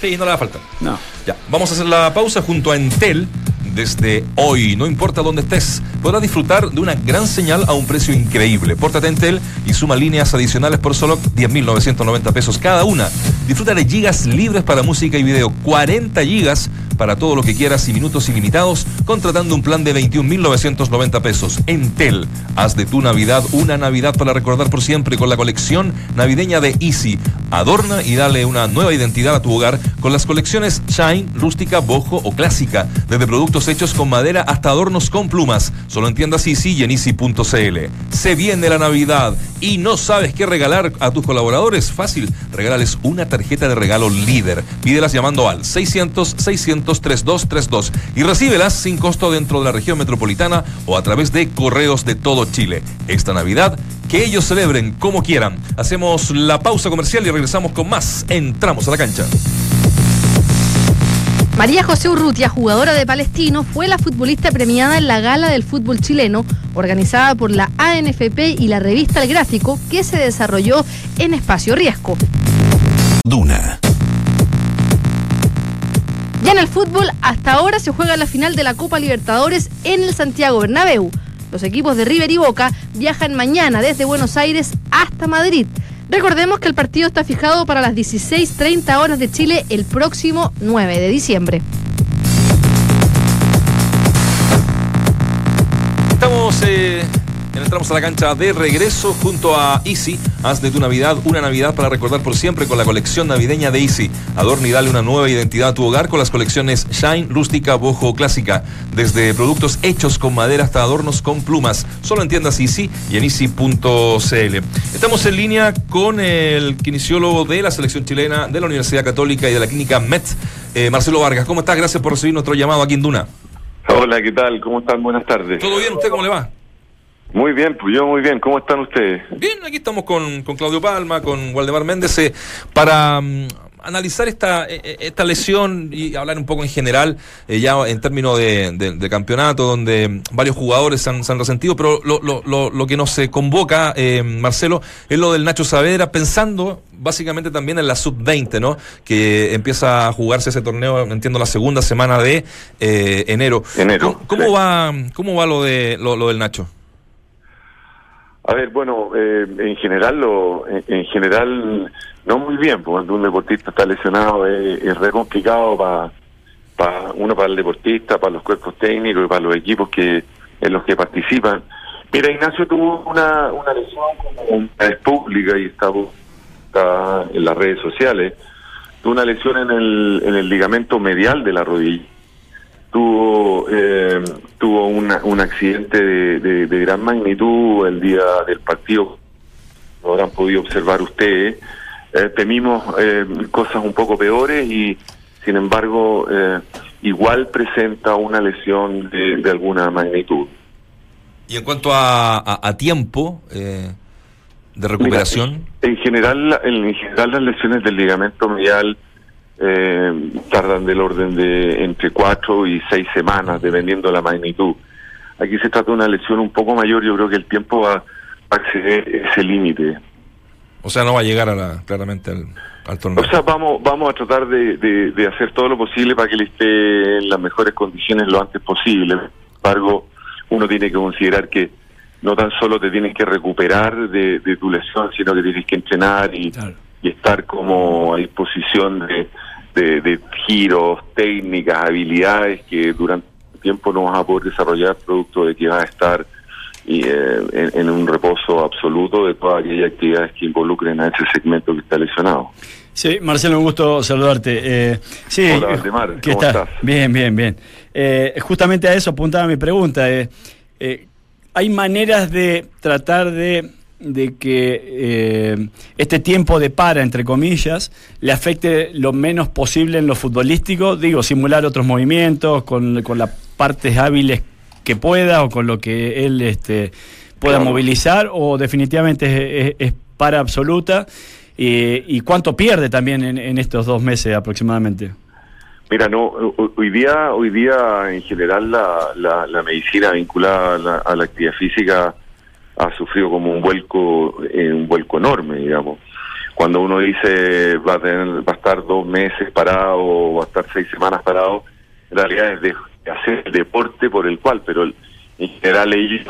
Sí, no le va a faltar. No. Ya, vamos a hacer la pausa junto a Entel. Desde hoy, no importa dónde estés, podrás disfrutar de una gran señal a un precio increíble. Pórtate Entel y suma líneas adicionales por solo 10.990 pesos cada una. Disfruta de gigas libres para música y video, 40 gigas para todo lo que quieras y minutos ilimitados, contratando un plan de 21.990 pesos. Entel, haz de tu Navidad una Navidad para recordar por siempre con la colección navideña de Easy. Adorna y dale una nueva identidad a tu hogar con las colecciones Shine, rústica, bojo o clásica, desde productos hechos con madera hasta adornos con plumas. Solo en tiendas Easy y en easy.cl. Se viene la Navidad y no sabes qué regalar a tus colaboradores. Fácil, regálales una tarjeta de regalo líder. Pídelas llamando al 600 600 3232 y recíbelas sin costo dentro de la región metropolitana o a través de correos de todo Chile. Esta Navidad, que ellos celebren como quieran. Hacemos la pausa comercial y regresamos con más. Entramos a la cancha. María José Urrutia, jugadora de Palestino, fue la futbolista premiada en la gala del fútbol chileno, organizada por la ANFP y la revista El Gráfico, que se desarrolló en Espacio Riesgo. Duna. Ya en el fútbol, hasta ahora se juega la final de la Copa Libertadores en el Santiago Bernabéu. Los equipos de River y Boca viajan mañana desde Buenos Aires hasta Madrid. Recordemos que el partido está fijado para las 16.30 horas de Chile el próximo 9 de diciembre. Estamos eh, Entramos a la cancha de regreso junto a Easy. Haz de tu Navidad una Navidad para recordar por siempre con la colección navideña de Easy. Adorna y dale una nueva identidad a tu hogar con las colecciones Shine, Rústica, Bojo Clásica. Desde productos hechos con madera hasta adornos con plumas. Solo en tiendas Easy y en easy.cl. Estamos en línea con el kinesiólogo de la selección chilena de la Universidad Católica y de la clínica MET, eh, Marcelo Vargas. ¿Cómo estás? Gracias por recibir nuestro llamado aquí en Duna. Hola, ¿qué tal? ¿Cómo están? Buenas tardes. ¿Todo bien? ¿Usted cómo le va? Muy bien, pues yo muy bien. ¿Cómo están ustedes? Bien, aquí estamos con, con Claudio Palma, con Waldemar Méndez, eh, para mm, analizar esta, eh, eh, esta lesión y hablar un poco en general, eh, ya en términos de, de- de campeonato, donde varios jugadores se han, se han resentido, pero lo, lo, lo, lo que nos se convoca, eh, Marcelo, es lo del Nacho Saavedra, pensando básicamente también en la sub-20, ¿no? Que empieza a jugarse ese torneo, entiendo, la segunda semana de eh, enero. Enero, ¿Cómo, cómo sí. va, ¿Cómo va lo, de, lo, lo del Nacho? A ver, bueno, eh, en general, lo, en, en general, no muy bien, porque cuando un deportista está lesionado es, es re complicado para para uno para el deportista, para los cuerpos técnicos y para los equipos que en los que participan. Mira, Ignacio tuvo una, una lesión como es pública y está en las redes sociales. Tuvo una lesión en el, en el ligamento medial de la rodilla. Tuvo eh, tuvo una- un accidente de, de- de gran magnitud el día del partido. Lo habrán podido observar ustedes. Eh, temimos eh, cosas un poco peores y, sin embargo, eh, igual presenta una lesión de, de alguna magnitud. Y en cuanto a, a- a tiempo eh, de recuperación, Mira, en general, en general las lesiones del ligamento medial eh, tardan del orden de entre cuatro y seis semanas, dependiendo de la magnitud. Aquí se trata de una lesión un poco mayor, yo creo que el tiempo va a acceder ese límite. o sea, no va a llegar a la, claramente al, al torneo. O sea, vamos vamos a tratar de, de- de hacer todo lo posible para que él esté en las mejores condiciones lo antes posible. Sin embargo, uno tiene que considerar que no tan solo te tienes que recuperar de, de tu lesión, sino que tienes que entrenar y, y estar como a disposición de, de- de giros, técnicas, habilidades que durante el tiempo no vas a poder desarrollar producto de que vas a estar y, eh, en, en un reposo absoluto de todas aquellas actividades que involucren a ese segmento que está lesionado. Sí, Marcelo, un gusto saludarte. Eh, sí, Hola, Valdemar, ¿qué ¿cómo estás? Bien, bien, bien. Eh, justamente a eso apuntaba mi pregunta. eh, ¿Hay maneras de tratar de, de que eh, este tiempo de para, entre comillas, le afecte lo menos posible en lo futbolístico? Digo, simular otros movimientos con, con las partes hábiles que pueda o con lo que él este, pueda Claro. movilizar o definitivamente es, es- es para absoluta. Eh, ¿Y cuánto pierde también en, en estos dos meses aproximadamente? Mira, no, ho- hoy día, hoy día en general la, la, la medicina vinculada a la, a la actividad física ha sufrido como un vuelco, eh, un vuelco enorme, digamos. Cuando uno dice va a tener, va a estar dos meses parado o va a estar seis semanas parado, en realidad es de, hacer el deporte por el cual, pero el- en general ellos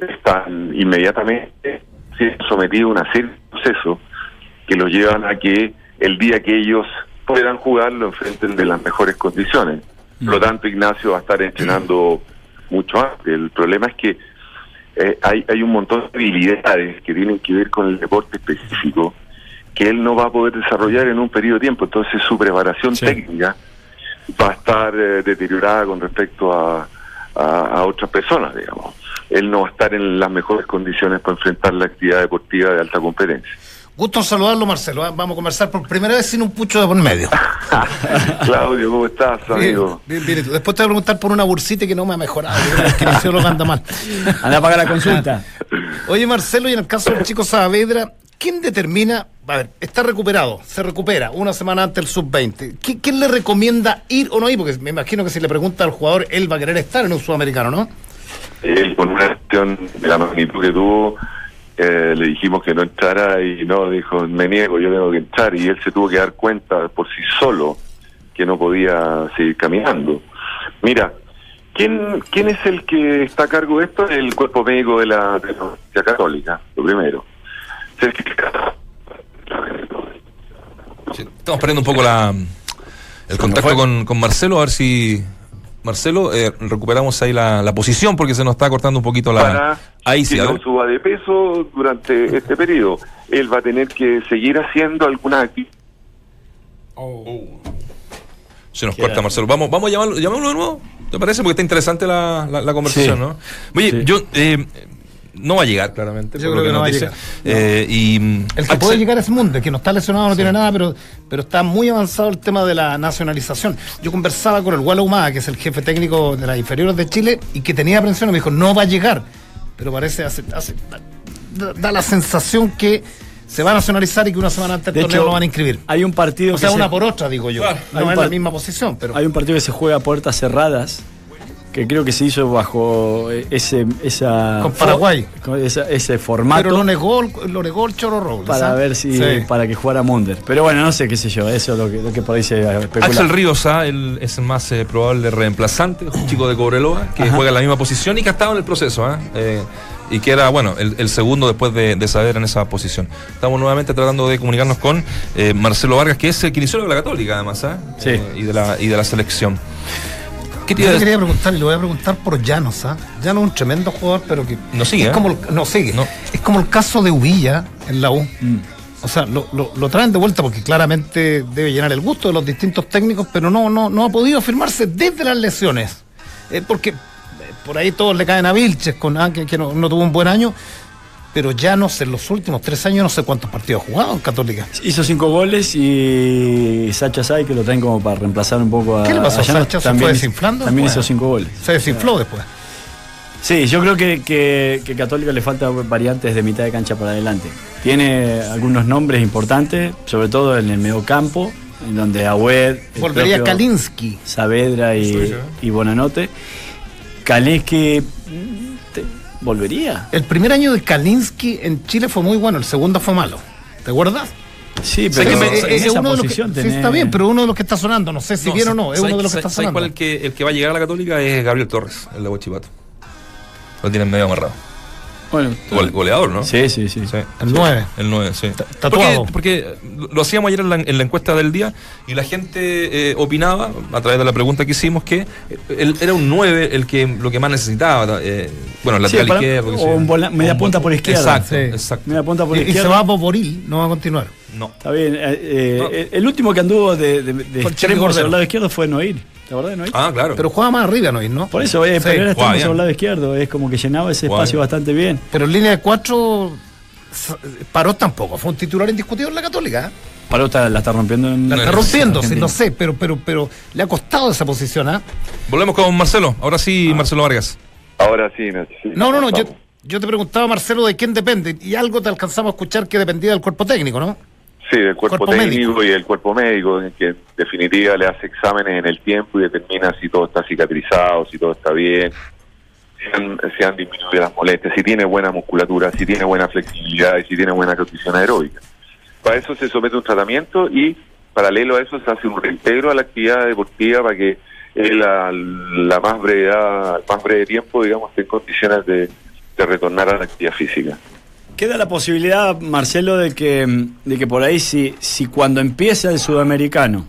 están inmediatamente siendo sometidos a una serie de procesos que los llevan a que el día que ellos puedan jugar lo enfrenten de las mejores condiciones. Por lo tanto, Ignacio va a estar entrenando mucho antes. El problema es que eh, hay, hay un montón de habilidades que tienen que ver con el deporte específico que él no va a poder desarrollar en un periodo de tiempo. Entonces su preparación técnica va a estar eh, deteriorada con respecto a, a, a otras personas, digamos. Él no va a estar en las mejores condiciones para enfrentar la actividad deportiva de alta competencia. Gusto en saludarlo, Marcelo. ¿eh? Vamos a conversar por primera vez sin un pucho de por medio. [LAUGHS] Claudio, ¿cómo estás, amigo? Bien, bien, bien. Después te voy a preguntar por una bursita que no me ha mejorado. El kinesiólogo anda mal. [LAUGHS] Anda a pagar la consulta. Oye, Marcelo, y en el caso del chico Saavedra, ¿quién determina? A ver, está recuperado, se recupera una semana antes del sub-20. ¿Qui- ¿Quién le recomienda ir o no ir? Porque me imagino que si le pregunta al jugador, él va a querer estar en un sudamericano, ¿no? Él con una acción de la magnitud que tuvo, eh, le dijimos que no entrara y no, dijo, me niego, yo tengo que entrar. Y él se tuvo que dar cuenta por sí solo que no podía seguir caminando. Mira, ¿quién, quién es el que está a cargo de esto? El cuerpo médico de la, de la Universidad Católica, lo primero. Sí, estamos perdiendo un poco la, el contacto con, con Marcelo, a ver si. Marcelo, eh, recuperamos ahí la, la posición porque se nos está cortando un poquito la. para ahí sí, que a no suba de peso durante este periodo. Él va a tener que seguir haciendo alguna actividad. Se nos corta Marcelo. Vamos, vamos a llamarlo, llamémoslo de nuevo. ¿Te parece? Porque está interesante la, la, la conversación, Sí. ¿no? Oye, Sí. yo. eh, no va a llegar, claramente. Yo por creo lo que no va a dice. llegar. Eh, y, mm, El que Axel- puede llegar es Mundo, el que no está lesionado, no tiene nada, pero, pero está muy avanzado el tema de la nacionalización. Yo conversaba con el Gualo Humada, que es el jefe técnico de las inferiores de Chile, y que tenía aprensión, y me dijo, no va a llegar. Pero parece, hace, hace- da, da la sensación que se va a nacionalizar y que una semana antes del De torneo hecho, lo van a inscribir. Hay un partido O sea, que una se- por otra, digo yo. Claro. no es la misma posición, pero. Hay un partido que se juega a puertas cerradas, que creo que se hizo bajo eh, ese, esa, Con Paraguay. con esa- ese formato. Pero lo negó, el- lo negó el Choro Robles. para ¿ah? ver si Sí. para que jugara Munder. Pero bueno, no sé qué sé yo, eso es lo que, lo que por ahí se especula. Axel Ríos ¿ah? Él es el más eh, probable reemplazante, un chico de Cobreloa, que Ajá. juega en la misma posición y que ha estado en el proceso. ¿ah? Eh, y que era, bueno, el, el segundo después de, de saber en esa posición. Estamos nuevamente tratando de comunicarnos con eh, Marcelo Vargas, que es el kinesiólogo de la Católica, además, ¿ah? Sí. Eh, y, de la, y de la selección. ¿Qué te Yo le quería preguntar y lo voy a preguntar por Llanos, ¿ah? Llanos es un tremendo jugador, pero que. No sigue, Es ¿eh? como el- no sigue. No. Es como el caso de Uvilla en la U. Mm. O sea, lo, lo- lo traen de vuelta porque claramente debe llenar el gusto de los distintos técnicos, pero no, no, no ha podido firmarse desde las lesiones. Eh, porque eh, por ahí todos le caen a Vilches, con, ah, que, que no, no tuvo un buen año, pero Llanos en los últimos tres años no sé cuántos partidos ha jugado en Católica. Hizo cinco goles y Sacha Sai, que lo traen como para reemplazar un poco a. ¿Qué le pasó a Llanos, Sacha? ¿Se También, fue desinflando También hizo cinco goles. Se desinfló después. Sí, yo creo que, que, que Católica le falta variantes de mitad de cancha para adelante. Tiene algunos nombres importantes, sobre todo en el mediocampo, en donde Agüed, Volvería propio Kalinsky. Saavedra y, Sí, sí. y Bonanote. Kalinsky te- volvería. El primer año de Kalinsky en Chile fue muy bueno, el segundo fue malo. ¿Te acuerdas? Sí, pero que Eh, eh, esa es uno de los que, posición sí, tenés- está bien, pero uno de los que está sonando, no sé si No, bien o no, es ¿sabes- uno de los que está ¿sabes sonando. cuál el que, el que va a llegar a la Católica? Es Gabriel Torres, el de Huachipato. Lo tienen medio amarrado. Bueno, Gole- goleador, ¿no? sí, sí, sí. Sí. El 9. El 9, sí. tatuado. Porque, porque lo hacíamos ayer en la, en la encuesta del día y la gente eh, opinaba, a través de la pregunta que hicimos, que él era un 9 el que lo que más necesitaba. eh, bueno, el Sí, lateral para- izquierdo. o yo. un media un punta por izquierda. Exacto, Sí. exacto. Media punta por Y, y se izquierda. va a Boboril, no va a continuar. No. Está bien. eh, eh, No. el- El último que anduvo de, de, de el extremo por el lado izquierdo fue Noir. ¿Te acordás de Noir? Ah, claro. Pero juega más arriba, ¿no? ¿no? Por eso, eh, Sí. pero bien. por el lado izquierdo. Es como que llenaba ese Juega espacio bien. bastante bien. Pero en línea de cuatro, Paró tampoco. Fue un titular indiscutido en la Católica. ¿eh? Paró está- la está rompiendo en La No, está no, rompiendo, sí, lo sé, pero, pero, pero le ha costado esa posición, ¿ah? Volvemos con Marcelo. Ahora sí, Marcelo Vargas. Ahora sí, Nacho, sí. No, no, no, yo, yo te preguntaba, Marcelo, de quién depende. Y algo te alcanzamos a escuchar que dependía del cuerpo técnico, ¿no? Sí, del cuerpo, Cuerpo técnico médico. y el cuerpo médico, que en definitiva le hace exámenes en el tiempo y determina si todo está cicatrizado, si todo está bien, si han, si han disminuido las molestias, si tiene buena musculatura, si tiene buena flexibilidad y si tiene buena condición aeróbica. Para eso se somete a un tratamiento y paralelo a eso se hace un reintegro a la actividad deportiva para que él a la más brevedad, al más breve tiempo, digamos, esté en condiciones de, de retornar a la actividad física. Queda la posibilidad, Marcelo, de que, de que por ahí, si, si cuando empieza el sudamericano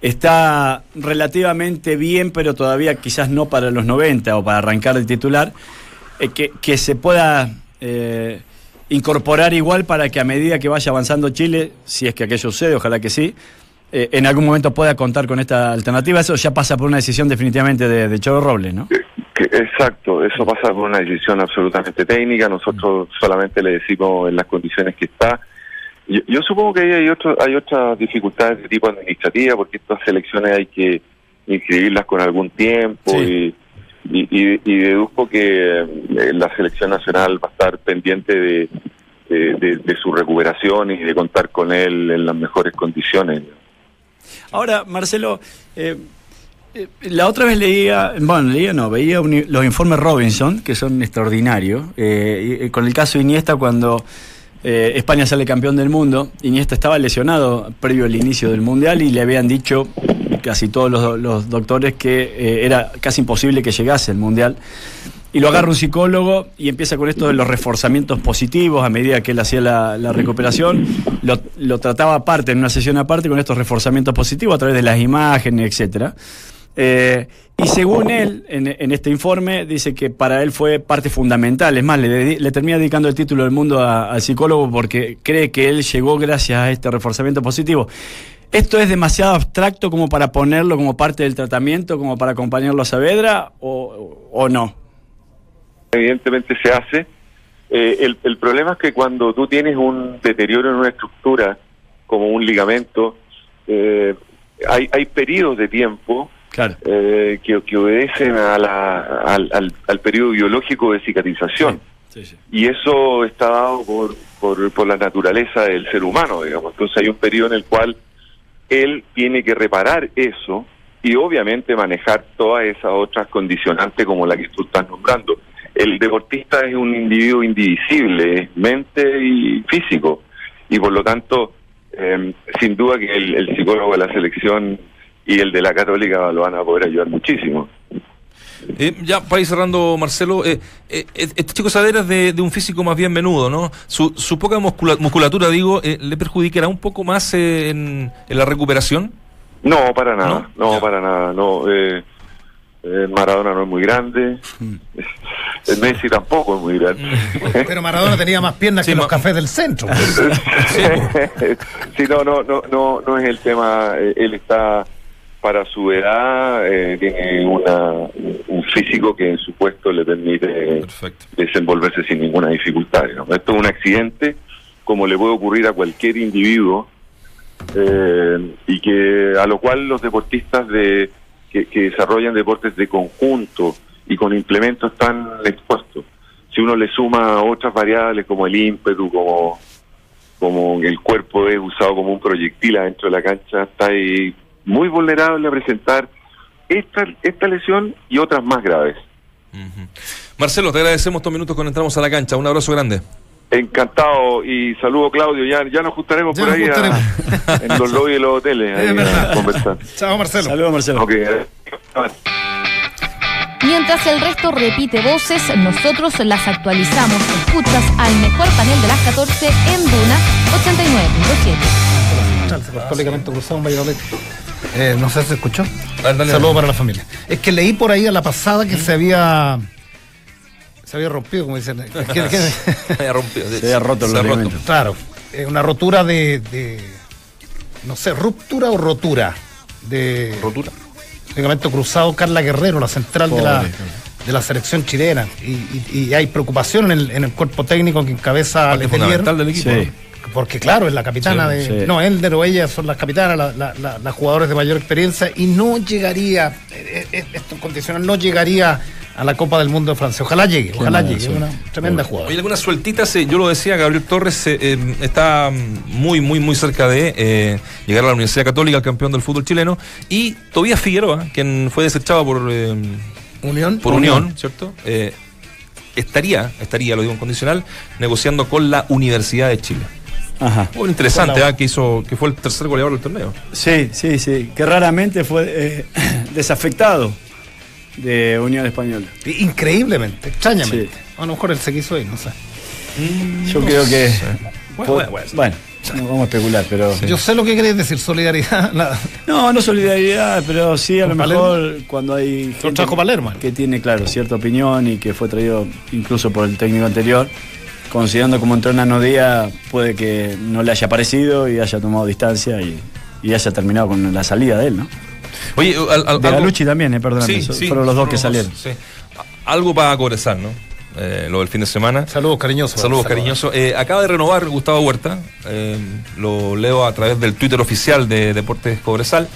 está relativamente bien, pero todavía quizás no para los 90 o para arrancar el titular, eh, que, que se pueda eh, incorporar igual para que a medida que vaya avanzando Chile, si es que aquello sucede, ojalá que sí, eh, en algún momento pueda contar con esta alternativa. Eso ya pasa por una decisión definitivamente de, de Choro Robles, ¿no? Que- exacto, eso pasa por una decisión absolutamente técnica. Nosotros solamente le decimos en las condiciones que está. Yo, yo supongo que ahí hay, otro, hay otras dificultades de tipo administrativa, porque estas elecciones hay que inscribirlas con algún tiempo Sí. y, y, y- y deduzco que eh, la selección nacional va a estar pendiente de, de, de- de su recuperación y de contar con él en las mejores condiciones. Ahora, Marcelo, eh, la otra vez leía, bueno, leía no, veía un- los informes Robinson, que son extraordinarios, eh, y con el caso de Iniesta cuando eh, España sale campeón del mundo, Iniesta estaba lesionado previo al inicio del Mundial y le habían dicho casi todos los, doctores que eh, era casi imposible que llegase el Mundial. Y lo agarra un psicólogo y empieza con esto de los reforzamientos positivos a medida que él hacía la, la recuperación. Lo, lo trataba aparte, en una sesión aparte, con estos reforzamientos positivos a través de las imágenes, etcétera. Eh, y según él, en, este informe, dice que para él fue parte fundamental. Es más, le, termina dedicando el título del mundo al psicólogo porque cree que él llegó gracias a este reforzamiento positivo. ¿Esto es demasiado abstracto como para ponerlo como parte del tratamiento, como para acompañarlo a Saavedra o, o no? evidentemente se hace. Eh, el, el problema es que cuando tú tienes un deterioro en una estructura, como un ligamento, eh, hay, hay periodos de tiempo Claro. eh, que, que obedecen a la- al, al, al periodo biológico de cicatrización. Sí, sí. Y eso está dado por, por por, por la naturaleza del ser humano, digamos. Entonces hay un periodo en el cual él tiene que reparar eso y obviamente manejar todas esas otras condicionantes como la que tú estás nombrando. El deportista es un individuo indivisible, es mente y físico, y por lo tanto, eh, sin duda que el, el psicólogo de la selección y el de la católica lo van a poder ayudar muchísimo. Eh, ya para ir cerrando, Marcelo, eh, eh, este chico Sadera es de, de un físico más bien menudo, ¿no? Su, su poca muscula- musculatura, digo, eh, ¿le perjudicará un poco más eh, en, en la recuperación? No, para nada, no, para nada, no. Eh, eh, Maradona no es muy grande, [LAUGHS] el Messi tampoco es muy grande. Pero Maradona tenía más piernas Sí, que los cafés del centro. [LAUGHS] [LAUGHS] sí, no, no, no, no, no es el tema. Él está para su edad, eh, tiene una, un físico que en su puesto le permite Perfecto. desenvolverse sin ninguna dificultad. Esto es un accidente, como le puede ocurrir a cualquier individuo, eh, y que a lo cual los deportistas de que, que desarrollan deportes de conjunto y con implementos están expuestos. Si uno le suma otras variables como el ímpetu, como como el cuerpo es usado como un proyectil adentro de la cancha, está ahí muy vulnerable a presentar esta, esta lesión y otras más graves. Ujú. Marcelo, te agradecemos estos minutos cuando entramos a la cancha. Un abrazo grande. Encantado y saludo Claudio, ya, ya nos juntaremos Ya por nos ahí a- juntaremos. [LAUGHS] en los lobbies de los hoteles ahí a conversar. [LAUGHS] Chao, Marcelo. Saludos, Marcelo. Ok, Mientras el resto repite voces, nosotros las actualizamos. Escuchas al mejor panel de las 14 en Duna 89.7. Se cortó el ligamento cruzado en Valladolid. Eh, no sé si se escuchó. Saludos para la familia. Es que leí por ahí a la pasada que se había. Se había rompido, como dicen. [LAUGHS] Se había rompido. Se había roto Se ha roto. claro, eh, una rotura de, de- No sé, ruptura o rotura. De Rotura. ligamento cruzado, Carla Guerrero, la central de la, de la selección chilena. Y, y- y hay preocupación en el, en el cuerpo técnico que encabeza Letelier. del equipo. Sí. ¿no? Porque claro, es la capitana Sí, de... sí. No, Elder o ella son las capitanas, la- la- la- las jugadoras de mayor experiencia y no llegaría, eh, eh, esto condicional, no llegaría a la Copa del Mundo de Francia. Ojalá llegue, ojalá llegue, suerte. una tremenda Oye, jugadora. algunas sueltitas, eh, yo lo decía, Gabriel Torres eh, está muy, muy, muy cerca de eh, llegar a la Universidad Católica, el campeón del fútbol chileno, y Tobías Figueroa, quien fue desechado por, eh, Unión. por Unión, ¿cierto? Eh, estaría, estaría, lo digo en condicional, negociando con la Universidad de Chile. Ajá. Muy interesante, la- ah, que hizo, que fue el tercer goleador del torneo. Sí, sí, sí. Que raramente fue eh, [CLEARS THROAT] desafectado de Unión Española. Increíblemente, extrañamente. Sí. A lo mejor él se quiso ir, no sé. Yo creo que. Bueno, Bueno, bueno, bueno, no vamos a especular, pero. Yo sé lo que querés decir, solidaridad. [LAUGHS] la- No, no solidaridad, pero sí a lo ¿Con mejor cuando hay trajo Palermo. que tiene, claro, cierta opinión y que fue traído incluso por el técnico anterior, considerando como entró en Nano Díaz, puede que no le haya parecido y haya tomado distancia y, y haya terminado con la salida de él, ¿no? Oye, al- al- De algo- Galucci también, eh, perdóname, Sí, fueron los dos que salieron. sí. Algo para Cobresal, ¿no? Eh, lo del fin de semana. Saludos cariñosos. Saludos cariñosos. Eh, acaba de renovar Gustavo Huerta. eh, lo leo a través del Twitter oficial de Deportes Cobresal.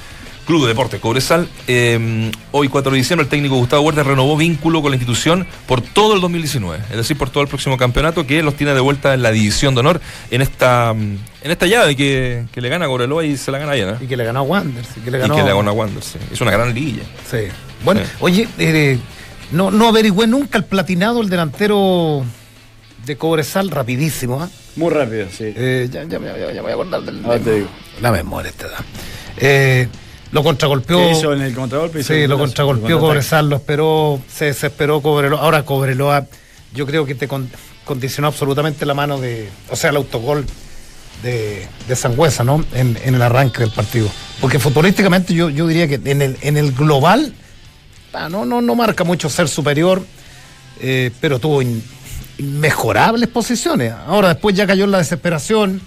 Club de Deportes Cobresal. Eh, hoy, 4 de diciembre, el técnico Gustavo Huerta renovó vínculo con la institución por todo el 2019. Es decir, por todo el próximo campeonato que los tiene de vuelta en la división de honor en esta mm, en esta llave que, que le gana a Cobreloa y se la gana allá. ¿no? Y que le ganó a Wanderers. Y que le Y ganó, que le gana a Wander. sí. Es una gran liguilla. Sí. Bueno, Sí. oye, eh, no, no averigüé nunca el platinado, el delantero de Cobresal, rapidísimo, ¿ah? Muy rápido, sí. Eh, ya, ya, me- ya me voy a acordar del. Ahora te digo. La memoria esta edad. Eh, lo contragolpeó. ¿Qué hizo en el contragolpe? Sí, lo contragolpeó. Cobresal, lo esperó, se desesperó Cobreloa. Ahora Cobreloa, yo creo que te con- condicionó absolutamente la mano de. O sea, el autogol de, de Sangüesa, ¿no? En, en el arranque del partido. Porque futbolísticamente yo, yo diría que en el, en el global, ah, no, no, no marca mucho ser superior, eh, pero tuvo in- inmejorables posiciones. Ahora después ya cayó en la desesperación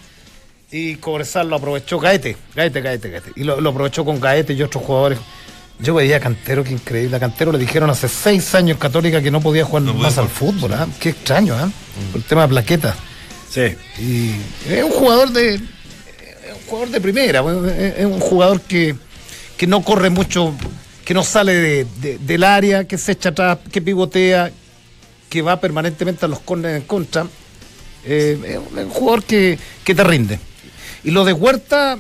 y Cobresal lo aprovechó Gaete, Gaete, Gaete, Gaete. Y lo, lo aprovechó con Gaete y otros jugadores. Yo veía a Cantero, qué increíble. A Cantero le dijeron hace seis años Católica que no podía jugar No podía más al fútbol. ¿ah? Qué extraño, ¿ah? Por el tema de plaquetas. Sí. Y es un jugador de. Es un jugador de primera, es un jugador que, que no corre mucho, que no sale de- de- del área, que se echa atrás, que pivotea, que va permanentemente a los corners en contra. Eh, es un- es un jugador que, que te rinde. Y lo de Huerta,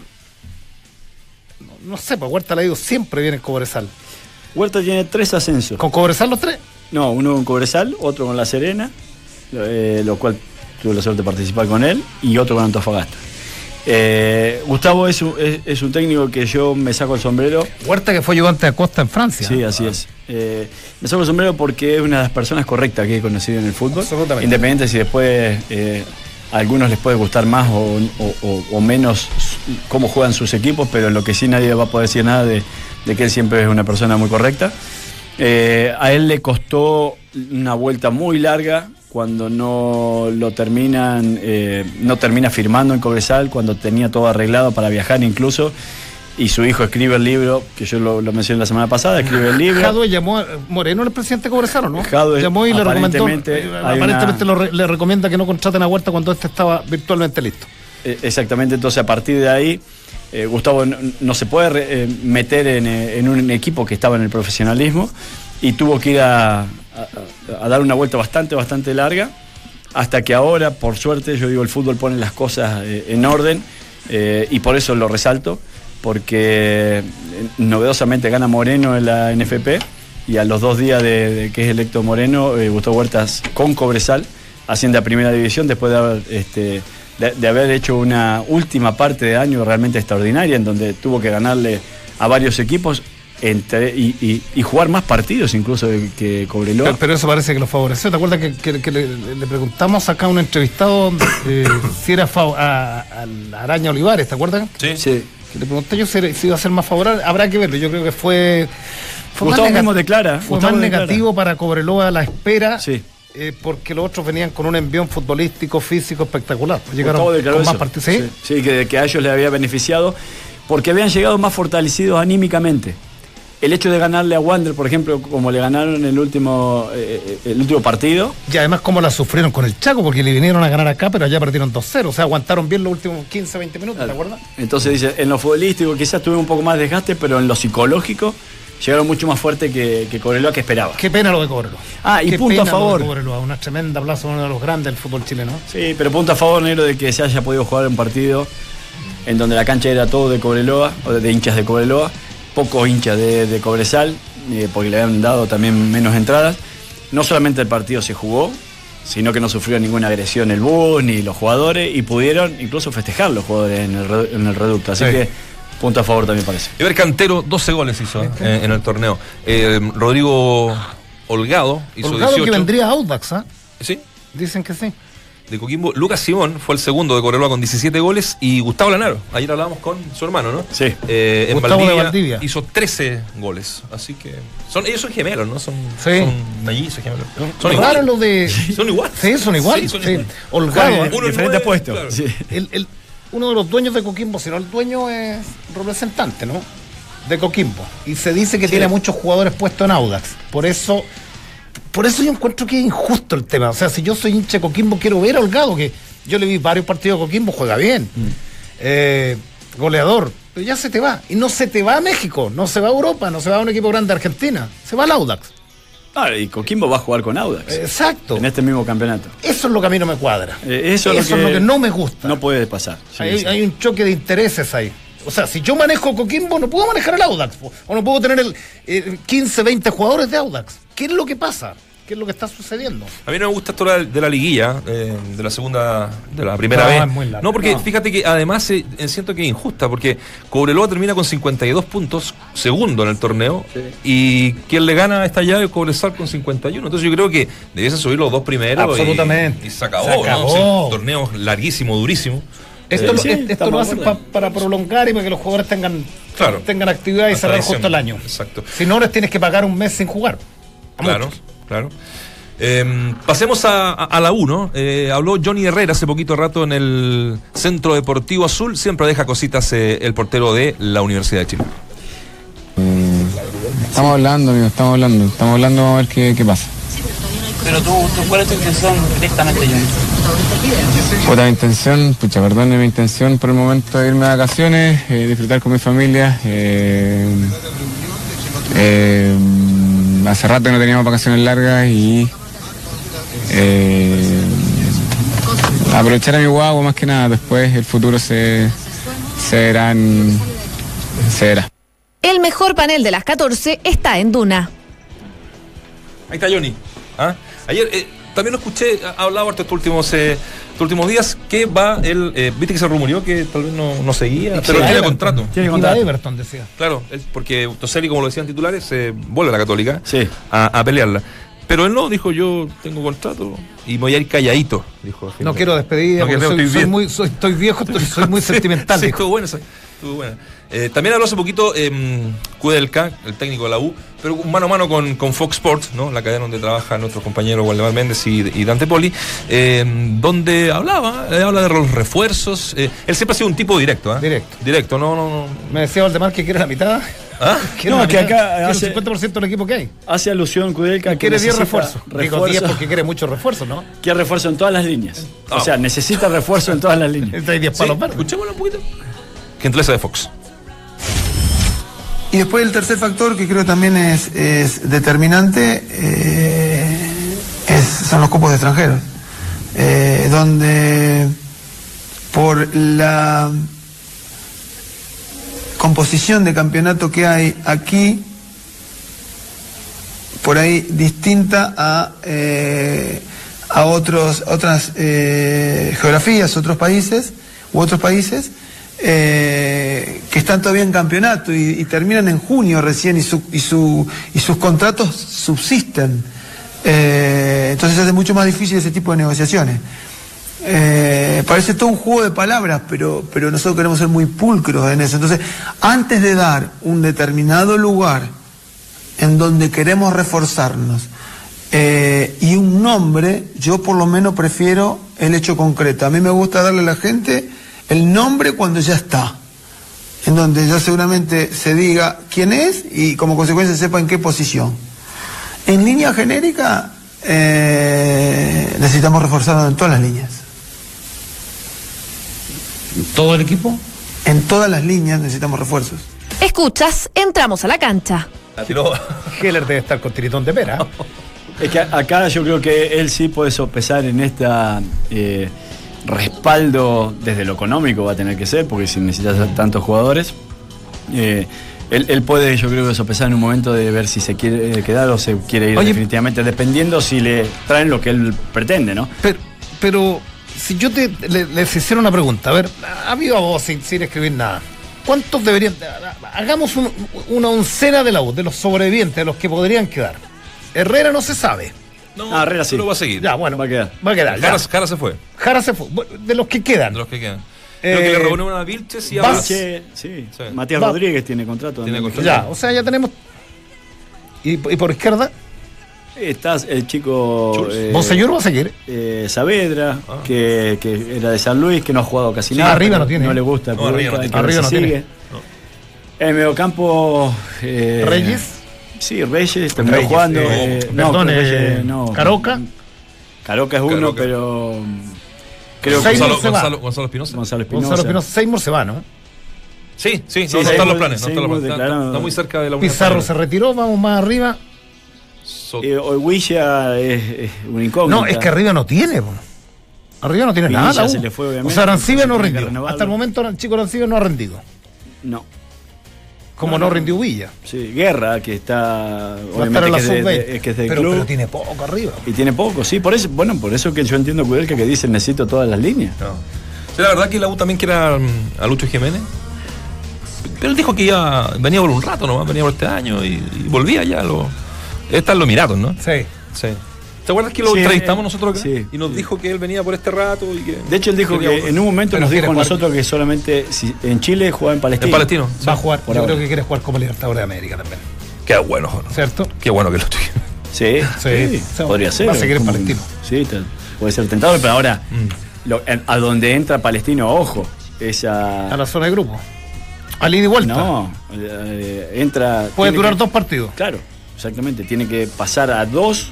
no, no sé, pues Huerta le ha ido siempre bien en Cobresal. Huerta tiene tres ascensos. ¿Con Cobresal los tres? No, uno con Cobresal, otro con La Serena, lo, eh, lo cual tuve la suerte de participar con él, y otro con Antofagasta. Eh, Gustavo es un, es, es un técnico que yo me saco el sombrero. Huerta que fue ayudante de Acosta en Francia. Sí, así es. Eh, me saco el sombrero porque es una de las personas correctas que he conocido en el fútbol. Absolutamente. Independiente si después eh, a algunos les puede gustar más o, menos cómo juegan sus equipos, pero lo que sí nadie va a poder decir nada de, de que él siempre es una persona muy correcta. Eh, a él le costó una vuelta muy larga cuando no lo terminan, eh, no termina firmando en Cobresal, cuando tenía todo arreglado para viajar incluso. Y su hijo escribe el libro, que yo lo, lo mencioné la semana pasada, escribe el libro. Jadwe llamó a Moreno, el presidente de Cobresal, ¿o ¿no? Jadwe, llamó y le recomendó. aparentemente, una- le recomienda que no contraten a Huerta cuando este estaba virtualmente listo. Eh, Exactamente, entonces a partir de ahí, eh, Gustavo no, no se puede eh, meter en, eh, en un equipo que estaba en el profesionalismo y tuvo que ir a, a- a dar una vuelta bastante, bastante larga, hasta que ahora, por suerte, yo digo, el fútbol pone las cosas en orden y por eso lo resalto, porque eh, novedosamente gana Moreno en la NFP y a los dos días de, de que es electo Moreno, eh, Gustavo Huertas con Cobresal asciende a primera división después de haber, este, de, de haber hecho una última parte de año realmente extraordinaria en donde tuvo que ganarle a varios equipos entre, y, y- y jugar más partidos incluso que Cobreloa. Pero, pero eso parece que lo favoreció. ¿Te acuerdas que, que- que le, le preguntamos acá a un entrevistado eh, si era fav- a, a la Araña Olivares? ¿Te acuerdas? Sí. Sí. Que le pregunté yo si, iba a ser más favorable. Habrá que verlo. Yo creo que fue. fue Gustavo mismo declara, Fue Gustavo más declara. negativo para Cobreloa a la espera. Sí. eh, porque los otros venían con un envión futbolístico, físico espectacular. Pues llegaron con más partidos. ¿sí? Sí, que, que a ellos les había beneficiado porque habían llegado más fortalecidos anímicamente. El hecho de ganarle a Wander, por ejemplo, como le ganaron el último, eh, eh, el último partido, Y además, cómo la sufrieron con el Chaco, porque le vinieron a ganar acá, pero allá perdieron 2-0. O sea, aguantaron bien los últimos 15, 20 minutos, ¿te acuerdas? Entonces dice, en lo futbolístico quizás tuve un poco más de desgaste, pero en lo psicológico llegaron mucho más fuerte que, que Cobreloa que esperaba. Qué pena lo de Cobreloa. Ah, y Qué punto a pena lo de favor. Cobreloa, una tremenda plaza, uno de los grandes del fútbol chileno. Sí, pero punto a favor, negro, de que se haya podido jugar un partido en donde la cancha era todo de Cobreloa, o de, de hinchas de Cobreloa, pocos hinchas de, de Cobresal, eh, porque le habían dado también menos entradas. No solamente el partido se jugó, sino que no sufrió ninguna agresión el bus ni los jugadores, y pudieron incluso festejar los jugadores en el, en el reducto. Así Sí. que punto a favor también parece. Ever Cantero, 12 goles hizo eh, en el torneo. Eh, Rodrigo Holgado hizo Holgado 18. que vendría a Audax, ¿ah? Sí, Dicen que sí. De Coquimbo. Lucas Simón fue el segundo de Cobreloa con 17 goles y Gustavo Lanaro. Ayer hablábamos con su hermano, ¿no? Sí. Eh, en Gustavo de Valdivia, Valdivia. hizo 13 goles. Así que. Son, ellos son gemelos, ¿no? Son, Sí. son mellizos gemelos. Son iguales. lo de. [LAUGHS] Son iguales. Sí, son igual. Sí, son sí. iguales. Holgado. Uno en es diferentes nueve, puestos. claro. Sí. El- el- uno de los dueños de Coquimbo, si no el dueño es representante, ¿no? De Coquimbo. Y se dice que tiene muchos jugadores puestos en Audax. Por eso, por eso yo encuentro que es injusto el tema. O sea, si yo soy hincha de Coquimbo, quiero ver a Holgado, que yo le vi varios partidos de Coquimbo, juega bien. Eh, goleador. Pero ya se te va. Y no se te va a México, no se va a Europa, no se va a un equipo grande de Argentina. Se va al Audax. Ah, y Coquimbo va a jugar con Audax Exacto. en este mismo campeonato. Eso es lo que a mí no me cuadra. Eh, eso es lo que- no me gusta. No puede pasar. Hay un choque de intereses ahí. O sea, si yo manejo Coquimbo, no puedo manejar el Audax. po. O no puedo tener el, eh, 15, 20 jugadores de Audax. ¿Qué es lo que pasa? ¿Qué es lo que está sucediendo? A mí no me gusta esto de la- liguilla, eh, de la segunda, de la primera No, vez. larga. no, porque No. fíjate que además eh, eh, siento que es injusta, porque Cobreloa termina con 52 puntos, segundo en el torneo, y quien le gana a esta llave es Cobresal con 51. Entonces yo creo que debiesen subir los dos primeros. y- Absolutamente. Y, se acabó, Se ¿no? acabó. Sí, torneo larguísimo, durísimo. Esto, Eh, sí, esto estamos lo hacen pa- para prolongar y para que los jugadores tengan, Claro. tengan actividad y cerrar justo el año. Exacto. Si no, les tienes que pagar un mes sin jugar. A Claro, muchos. claro. Eh, pasemos a, a- a la 1. habló Johnny Herrera hace poquito rato en el Centro Deportivo Azul. Siempre deja cositas eh, el portero de la Universidad de Chile. Estamos hablando, amigo, estamos hablando. Estamos hablando, vamos a ver qué, qué pasa. Pero tú, tú, ¿cuál es tu intención directamente, Johnny? Puta, mi intención, pucha, perdón, mi intención por el momento es irme de vacaciones, eh, disfrutar con mi familia. eh, eh, hace rato que no teníamos vacaciones largas y eh, aprovechar a mi guagua más que nada. Después el futuro se, se verá en- se verá. El mejor panel de las 14 está en Duna. Ahí está Johnny. ¿Ah? Ayer eh, también lo escuché, ha hablado harto estos últimos, eh, estos últimos días que va él, eh, viste que se rumoreó que tal vez no, no seguía, pero Sí, tiene contrato. Tiene contrato. a Everton, decía. Claro, él- porque Toseli, como lo decían titulares, se vuelve a la Católica Sí. a, a pelearla. Pero él no, dijo yo tengo contrato y me voy a ir calladito, dijo. No quiero despedir, No porque soy, estoy soy muy, soy- estoy viejo, estoy- soy muy [LAUGHS] Sí, sentimental. Sí, estuvo buena esa. Estuvo buena. Eh, también habló hace poquito eh, Kudelka, el técnico de la U, pero mano a mano con, con Fox Sports, ¿no? la cadena donde trabaja nuestro compañero Waldemar Méndez y, y Dante Poli, eh, donde hablaba, eh, habla de los refuerzos. eh, él siempre ha sido un tipo directo, ¿ah? Directo. Directo, no, no, no. Me decía Valdemar que quiere la mitad. ¿Ah? [LAUGHS] No, que acá hace- el 50% del equipo que hay. Hace alusión Kudelka que Quiere 10 necesita refuerzos. Digo 10 porque quiere muchos refuerzos, ¿no? Quiere refuerzo en todas las líneas. Ah. O sea, necesita refuerzo en todas las líneas. [LAUGHS] Entonces hay 10 Sí, palos verdes. escuchémoslo un poquito. Gentileza de Fox. Y después el tercer factor que creo también es, determinante eh, son los cupos de extranjeros, eh, donde por la composición de campeonato que hay aquí, por ahí distinta a, eh, a otros, otras geografías, otros países u otros países eh, que están todavía en campeonato y, terminan en junio recién y, su, y, su, y sus contratos subsisten. Eh, entonces hace mucho más difícil ese tipo de negociaciones. Eh, parece todo un juego de palabras, pero, pero nosotros queremos ser muy pulcros en eso. Entonces, antes de dar un determinado lugar en donde queremos reforzarnos eh, y un nombre, yo por lo menos prefiero el hecho concreto. A mí me gusta darle a la gente el nombre cuando ya está, en donde ya seguramente se diga quién es y como consecuencia sepa en qué posición. En línea genérica eh, necesitamos reforzarnos en todas las líneas. ¿Todo el equipo? En todas las líneas necesitamos refuerzos. Escuchas, entramos a la cancha. Heller debe estar con tiritón de pera. Es que acá yo creo que él sí puede sopesar en esta eh, respaldo desde lo económico va a tener que ser, porque si necesitas tantos jugadores, eh, él, él puede yo creo que sopesar en un momento de ver si se quiere eh, quedar o se quiere ir Oye. definitivamente, dependiendo si le traen lo que él pretende, ¿no? Pero, pero si yo te, le- les hiciera una pregunta, a ver, a viva voz, sin, sin escribir nada. ¿Cuántos deberían.? Hagamos un- una oncena de la U, de los sobrevivientes, de los que podrían quedar. Herrera no se sabe. No, Ah, Herrera sí. lo va a seguir. Ya, bueno, Va a quedar. Va a quedar. Jara, Jara se fue, Jara se fue. De los que quedan. de los que quedan. Eh, Creo que le reúnen a Vilches y a Vaz. Vaz. Che, sí. Sí. Matías Va- Rodríguez tiene contrato. Tiene contrato. Ya, o sea, ya tenemos. ¿Y, y por izquierda? Está el chico eh, Monseñor va a seguir. eh, Saavedra, Ah. que, que era de San Luis, que no ha jugado casi Sí, nada. arriba pero no tiene. No le gusta. No, arriba no tiene. Arriba no sigue. tiene. En el mediocampo. eh, Reyes. Sí, Reyes terminó Reyes, jugando. sí. eh, Perdón, que eh, Caroca. Caroca es uno, Caroca. pero. Creo que Seymour Gonzalo, se va. Gonzalo, Gonzalo Espinosa. Gonzalo Espinosa. Gonzalo Espinosa. Seymour se va, ¿no? Sí, sí, Sí, no, no están los planes. No están los planes. Está, está muy cerca de la Pizarro se retiró, vamos más arriba. Eh, Oiguilla es, es una incógnita. No, es que arriba no tiene. po. Arriba no tiene Villa nada. se le fue, obviamente, o sea, Arancibia no que rindió. Hasta el momento el chico Arancibia no ha rendido. No. Como No, no, no. rindió Villa. Sí, Guerra, que está. Va a estar Obviamente en la que es, de- sub-20. de- que es del pero, club. pero tiene poco arriba. Y tiene poco, sí, por eso, bueno, por eso que yo entiendo Kudelka que dice necesito todas las líneas. No. Sí, la verdad que la U también quiere a, a Lucho Jiménez. Pero él dijo que ya venía por un rato nomás, venía por este año y, y volvía ya. Lo, está en los Emiratos, ¿no? Sí. Sí. ¿Te acuerdas que lo Sí, entrevistamos eh, nosotros acá? sí. y nos dijo que él venía por este rato y que. De hecho, él dijo que en un momento Pero nos dijo a nosotros que solamente si, en Chile jugaba en Palestina. En Palestino. Va a jugar. por Yo ahora. creo que quiere jugar como Libertadores de América también. Qué bueno. ¿Cierto? Qué bueno que Lucho Jiménez. Sí, sí, Sí. podría ser. Va a seguir en Palestino. Sí, te- puede ser tentador, pero ahora, lo- en- a donde entra Palestino, ojo, esa. A la zona de grupo. Al ida y vuelta. No, eh, entra. Puede durar que- dos partidos. Claro, exactamente. Tiene que pasar a dos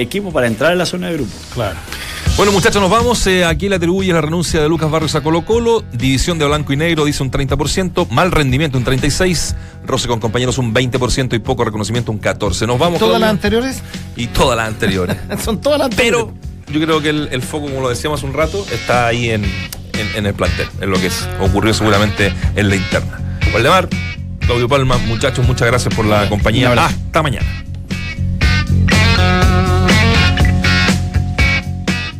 equipos para entrar a la zona de grupo. Claro. Bueno, muchachos, nos vamos. Eh, aquí le atribuye la renuncia de Lucas Barrios a Colo Colo. División de blanco y negro dice un 30%. Mal rendimiento un 36%. Roce con compañeros un 20% y poco reconocimiento un 14%. Nos vamos. Todas Claudio. las anteriores Y todas las anteriores. [LAUGHS] son todas las anteriores. Pero yo creo que el, el foco, como lo decíamos hace un rato, está ahí en, en- en el plantel, en lo que es- ocurrió seguramente en la interna. Valdemar, Claudio Palma, muchachos, muchas gracias por la compañía. Hasta mañana.